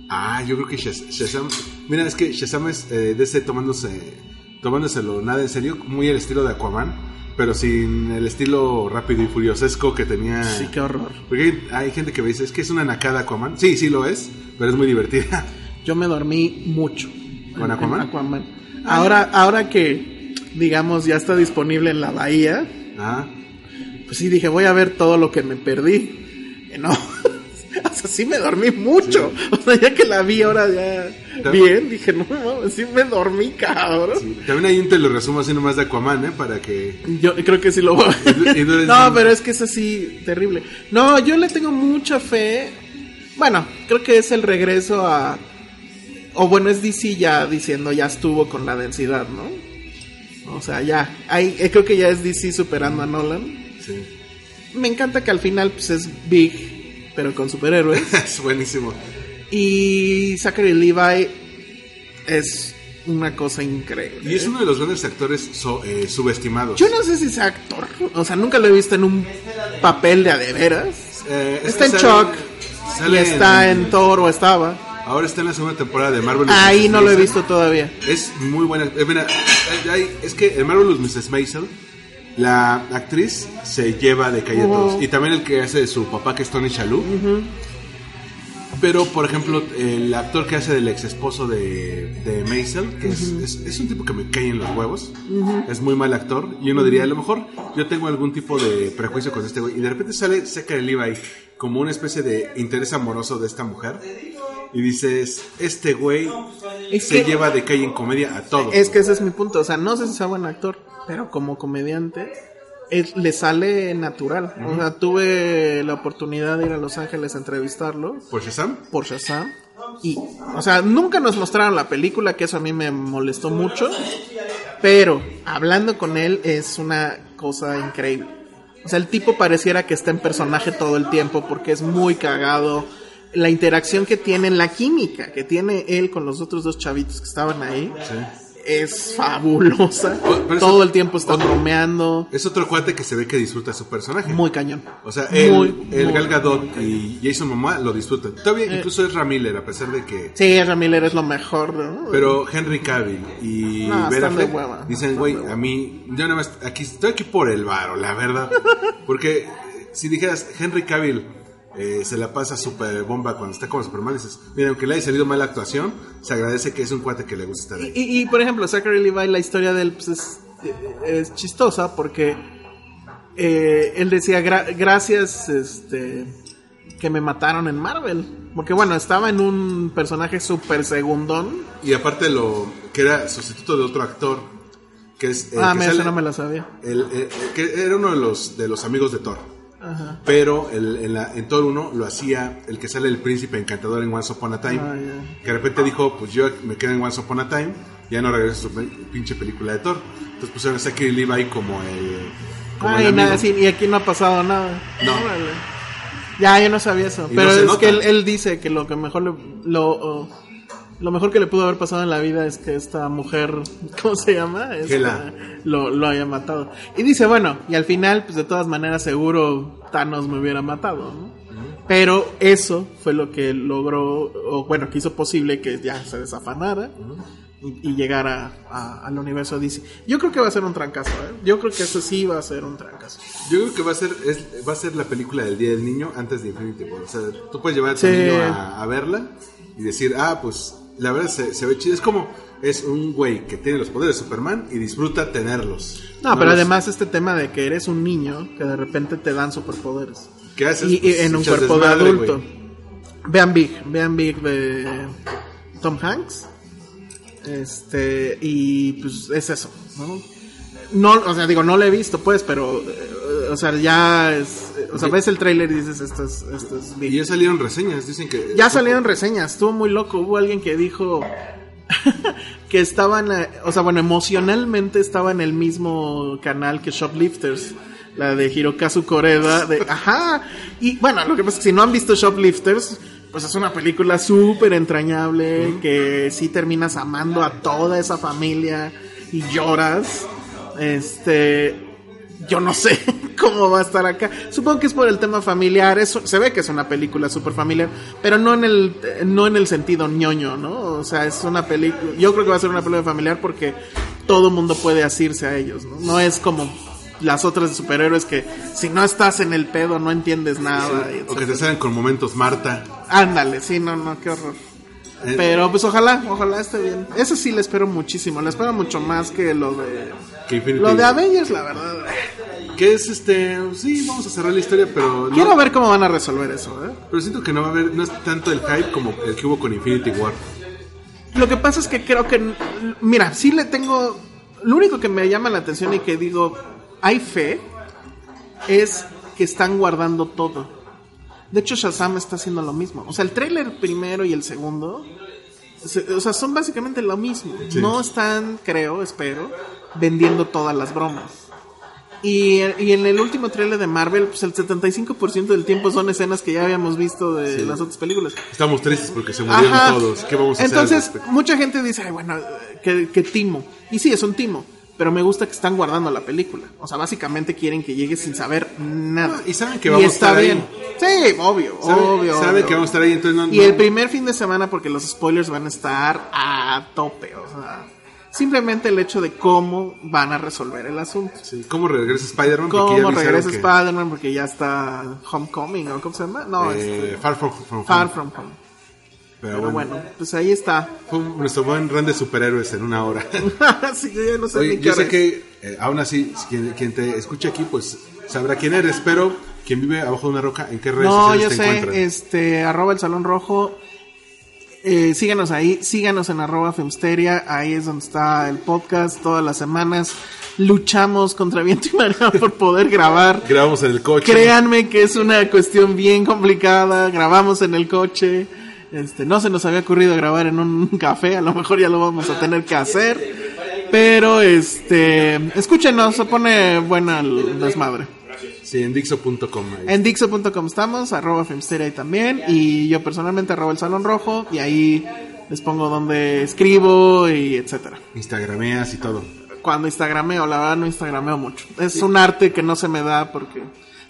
S1: Ah, yo creo que Shaz- Shazam. Mira, es que Shazam es eh, de ese tomándose, tomándoselo nada en serio, muy el estilo de Aquaman, pero sin el estilo rápido y furiosesco que tenía.
S2: Sí, qué horror.
S1: Porque hay, hay gente que me dice, es que es una nacada Aquaman. Sí, sí lo es, pero es muy divertida.
S2: Yo me dormí mucho.
S1: ¿Con
S2: en-
S1: Aquaman?
S2: en Aquaman. Ahora, ahora que, digamos, ya está disponible en la bahía,
S1: Ah,
S2: pues sí dije, voy a ver todo lo que me perdí. Y no. o sea, sí me dormí mucho. O sea, ya que la vi ahora ya bien, dije, no mames, sí me dormí, cabrón.
S1: sí. También hay un te lo resumo así nomás de Aquaman, ¿eh? Para que.
S2: Yo creo que sí lo voy a No, pero es que es así terrible. No, yo le tengo mucha fe. Bueno, creo que es el regreso a. O bueno, es DC ya diciendo ya estuvo con la densidad, ¿no? O sea, ya. Hay, eh, creo que ya es DC superando a Nolan.
S1: Sí.
S2: Me encanta que al final pues, es Big, pero con superhéroes.
S1: es buenísimo.
S2: y Zachary Levi es una cosa increíble.
S1: Y es uno de los grandes actores so- eh, subestimados.
S2: Yo no sé si sea actor. O sea, nunca lo he visto en un papel de a de veras.
S1: Eh, es
S2: Está en
S1: sale- sale
S2: y está en,
S1: en-
S2: Thor o estaba.
S1: Ahora está en la segunda temporada de Marvel.
S2: Ahí no lo he visto todavía.
S1: Es muy buena. eh, mira, hay- es que en Marvelous Mrs. Maisel, la actriz se lleva de calle a todos. Y también el que hace de su papá, que es Tony Shalhoub. Pero, por ejemplo, el actor que hace del ex esposo de, de Maisel, que es, es- es un tipo que me cae en los huevos, es muy mal actor. Y uno diría, a lo mejor yo tengo algún tipo de prejuicio con este güey. Y de repente sale Zachary Levi como una especie de interés amoroso de esta mujer. Y dices, este güey
S2: Es
S1: se
S2: que-
S1: lleva de calle en comedia a todos.
S2: Es que ese es mi punto. O sea, no sé si sea buen actor, pero como comediante es- le sale natural. O sea, tuve la oportunidad de ir a Los Ángeles a entrevistarlo
S1: ¿Por Shazam?
S2: por Shazam. Y, o sea, nunca nos mostraron la película, que eso a mí me molestó mucho. Pero hablando con él es una cosa increíble. O sea, el tipo pareciera que está en personaje todo el tiempo porque es muy cagado. La interacción que tiene, la química que tiene él con los otros dos chavitos que estaban ahí es fabulosa.
S1: Pero eso-
S2: todo el tiempo está bromeando.
S1: Es otro cuate que se ve que disfruta su personaje.
S2: Muy cañón.
S1: O sea, él,
S2: Muy,
S1: el
S2: muy,
S1: Gal Gadot y Jason Momoa lo disfrutan. Todavía
S2: Eh.
S1: incluso es Ramiller, a pesar de que...
S2: Sí, Ezra Miller es lo mejor. ¿no?
S1: Pero Henry Cavill y
S2: No, están de
S1: Affleck
S2: hueva.
S1: dicen, güey, a mí, yo nada más, aquí, estoy aquí por el varo, la verdad. Porque eh, si dijeras, Henry Cavill eh, se la pasa súper bomba cuando está como Superman, dices, mira, aunque le haya salido mala actuación, se agradece que es un cuate que le gusta estar ahí.
S2: Y, y, por ejemplo, Zachary Levi, la historia de él pues, es, es chistosa porque eh, él decía "Gra- gracias este que me mataron en Marvel. Porque bueno, estaba en un personaje súper segundón.
S1: Y aparte lo que era sustituto de otro actor, que es... el
S2: ah,
S1: que
S2: me,
S1: sale-
S2: eso no me la sabía.
S1: el que era uno de los, de los amigos de Thor.
S2: Ajá.
S1: Pero el- en, la- en Thor 1 lo hacía el que sale el príncipe encantador en Once Upon a Time.
S2: Ah, ya.
S1: Que de repente dijo, pues yo me quedo en Once Upon a Time, ya no regreso a su pinche película de Thor. Entonces pusieron a Zachary Levi como el... Como el
S2: Ay, nada,
S1: amigo.
S2: sí, y aquí no ha pasado nada.
S1: No.
S2: Órale. Ya, yo no sabía eso.
S1: Y
S2: Pero
S1: no
S2: es
S1: nota.
S2: que él, él dice que lo que mejor le, lo, lo mejor que le pudo haber pasado en la vida es que esta mujer, ¿cómo se llama? Esta, lo, lo haya matado. Y dice, bueno, y al final, pues de todas maneras, seguro Thanos me hubiera matado, ¿no? Pero eso fue lo que logró, o bueno, que hizo posible que ya se desafanara y, y llegara a- al universo DC. Yo creo que va a ser un trancazo, ¿eh? Yo creo que eso sí va a ser un trancazo.
S1: Yo creo que va a ser es, va a ser la película del Día del Niño antes de Infinity War. O sea, tú puedes llevar a tu
S2: Sí.
S1: niño a, a verla y decir, ah, pues la verdad se, se ve chido. Es como, es un güey que tiene los poderes de Superman y disfruta tenerlos.
S2: No, pero
S1: los-
S2: además este tema de que eres un niño que de repente te dan superpoderes.
S1: ¿Qué haces?
S2: Y, y
S1: Pues,
S2: en un cuerpo de adulto.
S1: güey.
S2: Vean Big, vean Big de Tom Hanks. Este, y pues es eso, ¿no? No, o sea, digo, no lo he visto, pues, pero, eh, o sea, ya es, eh, o sea, ves el tráiler y dices, esto es, esto es Big.
S1: Y ya salieron reseñas, dicen que...
S2: Ya salieron reseñas, estuvo muy loco. Hubo alguien que dijo que estaban, eh, o sea, bueno, emocionalmente estaba en el mismo canal que Shoplifters, la de Hirokazu Koreda. De, ajá, y bueno, lo que pasa es que si no han visto Shoplifters, pues es una película súper entrañable que sí terminas amando a toda esa familia y lloras. Este, yo no sé cómo va a estar acá. Supongo que es por el tema familiar. Es, se ve que es una película súper familiar, pero no en el no en el sentido ñoño, ¿no? O sea, es una película. Yo creo que va a ser una película familiar porque todo mundo puede asirse a ellos, ¿no? No es como las otras de superhéroes que si no estás en el pedo no entiendes nada.
S1: O que te salen con momentos Marta.
S2: Ándale, sí, no, no, qué horror.
S1: Eh,
S2: Pero pues ojalá, ojalá esté bien. Eso sí le espero muchísimo. Le espero mucho más que lo de
S1: que
S2: lo de. Avengers, la verdad.
S1: Que es este... Sí, vamos a cerrar la historia, pero... no-
S2: Quiero ver cómo van a resolver eso, ¿eh?
S1: Pero siento que no va a haber... No es tanto el hype como el que hubo con Infinity War.
S2: Lo que pasa es que creo que. Mira, sí le tengo. Lo único que me llama la atención y que digo, hay fe, es que están guardando todo. De hecho, Shazam está haciendo lo mismo. O sea, el tráiler primero y el segundo. se- o sea, son básicamente lo mismo.
S1: Sí.
S2: No están, creo, espero, vendiendo todas las bromas. Y, y en el último tráiler de Marvel, pues el 75% del tiempo son escenas que ya habíamos visto de
S1: Sí.
S2: las otras películas.
S1: Estamos tristes porque se murieron
S2: Ajá.
S1: todos. ¿Qué vamos a
S2: Entonces, mucha gente dice, ay, bueno, que, que timo. Y sí, es un timo. Pero me gusta que están guardando la película. O sea, básicamente quieren que llegue sin saber nada.
S1: Y saben que vamos a
S2: está
S1: estar ahí.
S2: bien. Sí, obvio,
S1: Sabe,
S2: obvio.
S1: sabe
S2: obvio.
S1: que vamos a estar ahí, entonces no,
S2: Y
S1: no-
S2: el primer fin de semana, porque los spoilers van a estar a tope, o sea, simplemente el hecho de cómo van a resolver el asunto.
S1: Sí, ¿Cómo regresa Spider-Man?
S2: Cómo regresa Spider-Man, porque ya está Homecoming, ¿o cómo se llama? No,
S1: eh,
S2: este,
S1: Far From, From
S2: Far. From Home.
S1: Pero,
S2: Pero
S1: bueno,
S2: bueno, pues ahí está.
S1: fue nuestro buen run de superhéroes en una hora.
S2: sí, yo ya no sé
S1: Oye, yo sé que eh, aún así, quien, quien te escuche aquí, pues sabrá quién eres, pero quien vive abajo de una roca, ¿en qué redes
S2: No, yo
S1: sociales te
S2: sé,
S1: encuentran?
S2: este, arroba el Salón Rojo. Eh, síganos ahí, síganos en arroba Filmsteria, ahí es donde está el podcast todas las semanas. Luchamos contra viento y marea por poder grabar.
S1: Grabamos en el coche.
S2: Créanme que es una cuestión bien complicada. Grabamos en el coche. Este, no se nos había ocurrido grabar en un café. A lo mejor ya lo vamos a tener que hacer. Pero este, escúchenos, se pone buena el desmadre.
S1: Sí, en Dixo.com.
S2: En Dixo.com estamos, arroba Filmsteria ahí también. Y yo personalmente arroba el Salón Rojo. Y ahí les pongo donde escribo y etcétera.
S1: Instagrameas y todo.
S2: Cuando instagrameo, la verdad no instagrameo mucho. Es un arte que no se me da porque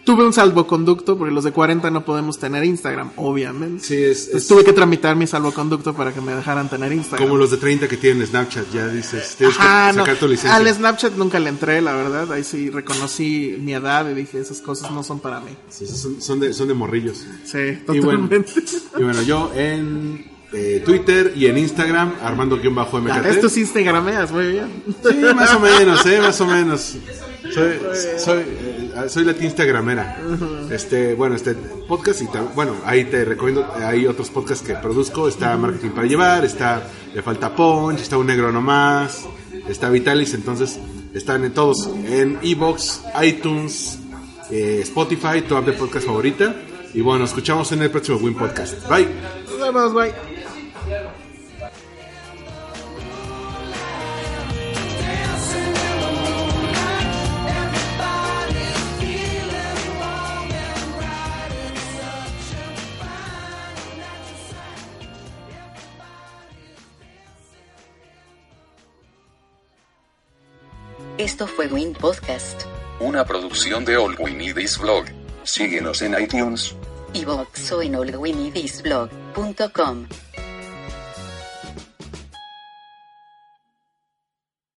S2: tuve un salvoconducto, porque los de 40 no podemos tener Instagram, obviamente.
S1: Sí, es,
S2: Entonces
S1: es
S2: tuve que tramitar mi salvoconducto para que me dejaran tener Instagram.
S1: como los de 30 que tienen Snapchat, ya dices, tienes
S2: Ajá,
S1: que
S2: no.
S1: sacar tu licencia.
S2: Al Snapchat nunca le entré, la verdad. Ahí sí reconocí mi edad y dije, esas cosas no son para mí.
S1: Sí, son, son de, son de morrillos.
S2: Sí,
S1: Y bueno,
S2: totalmente.
S1: y bueno, yo en eh, Twitter y en Instagram, Armando-MKT.
S2: Esto sí instagrameas, muy bien.
S1: Sí, más o menos, eh, más o menos. Soy, soy, soy la Instagramera. Este, bueno, este podcast y bueno, ahí te recomiendo, hay otros podcasts que produzco, está Marketing para llevar, está Le falta Punch, está Un Negro Nomás, está Vitalis, entonces están en todos, en Evox, iTunes, eh, Spotify, tu app de podcast favorita. Y bueno, escuchamos en el próximo Win Podcast. Bye.
S2: Nos vemos, bye.
S4: Esto fue Win Podcast.
S5: Una producción de All We Need Is Blog. Síguenos en iTunes.
S4: iVoox o en allwinidisblog.com.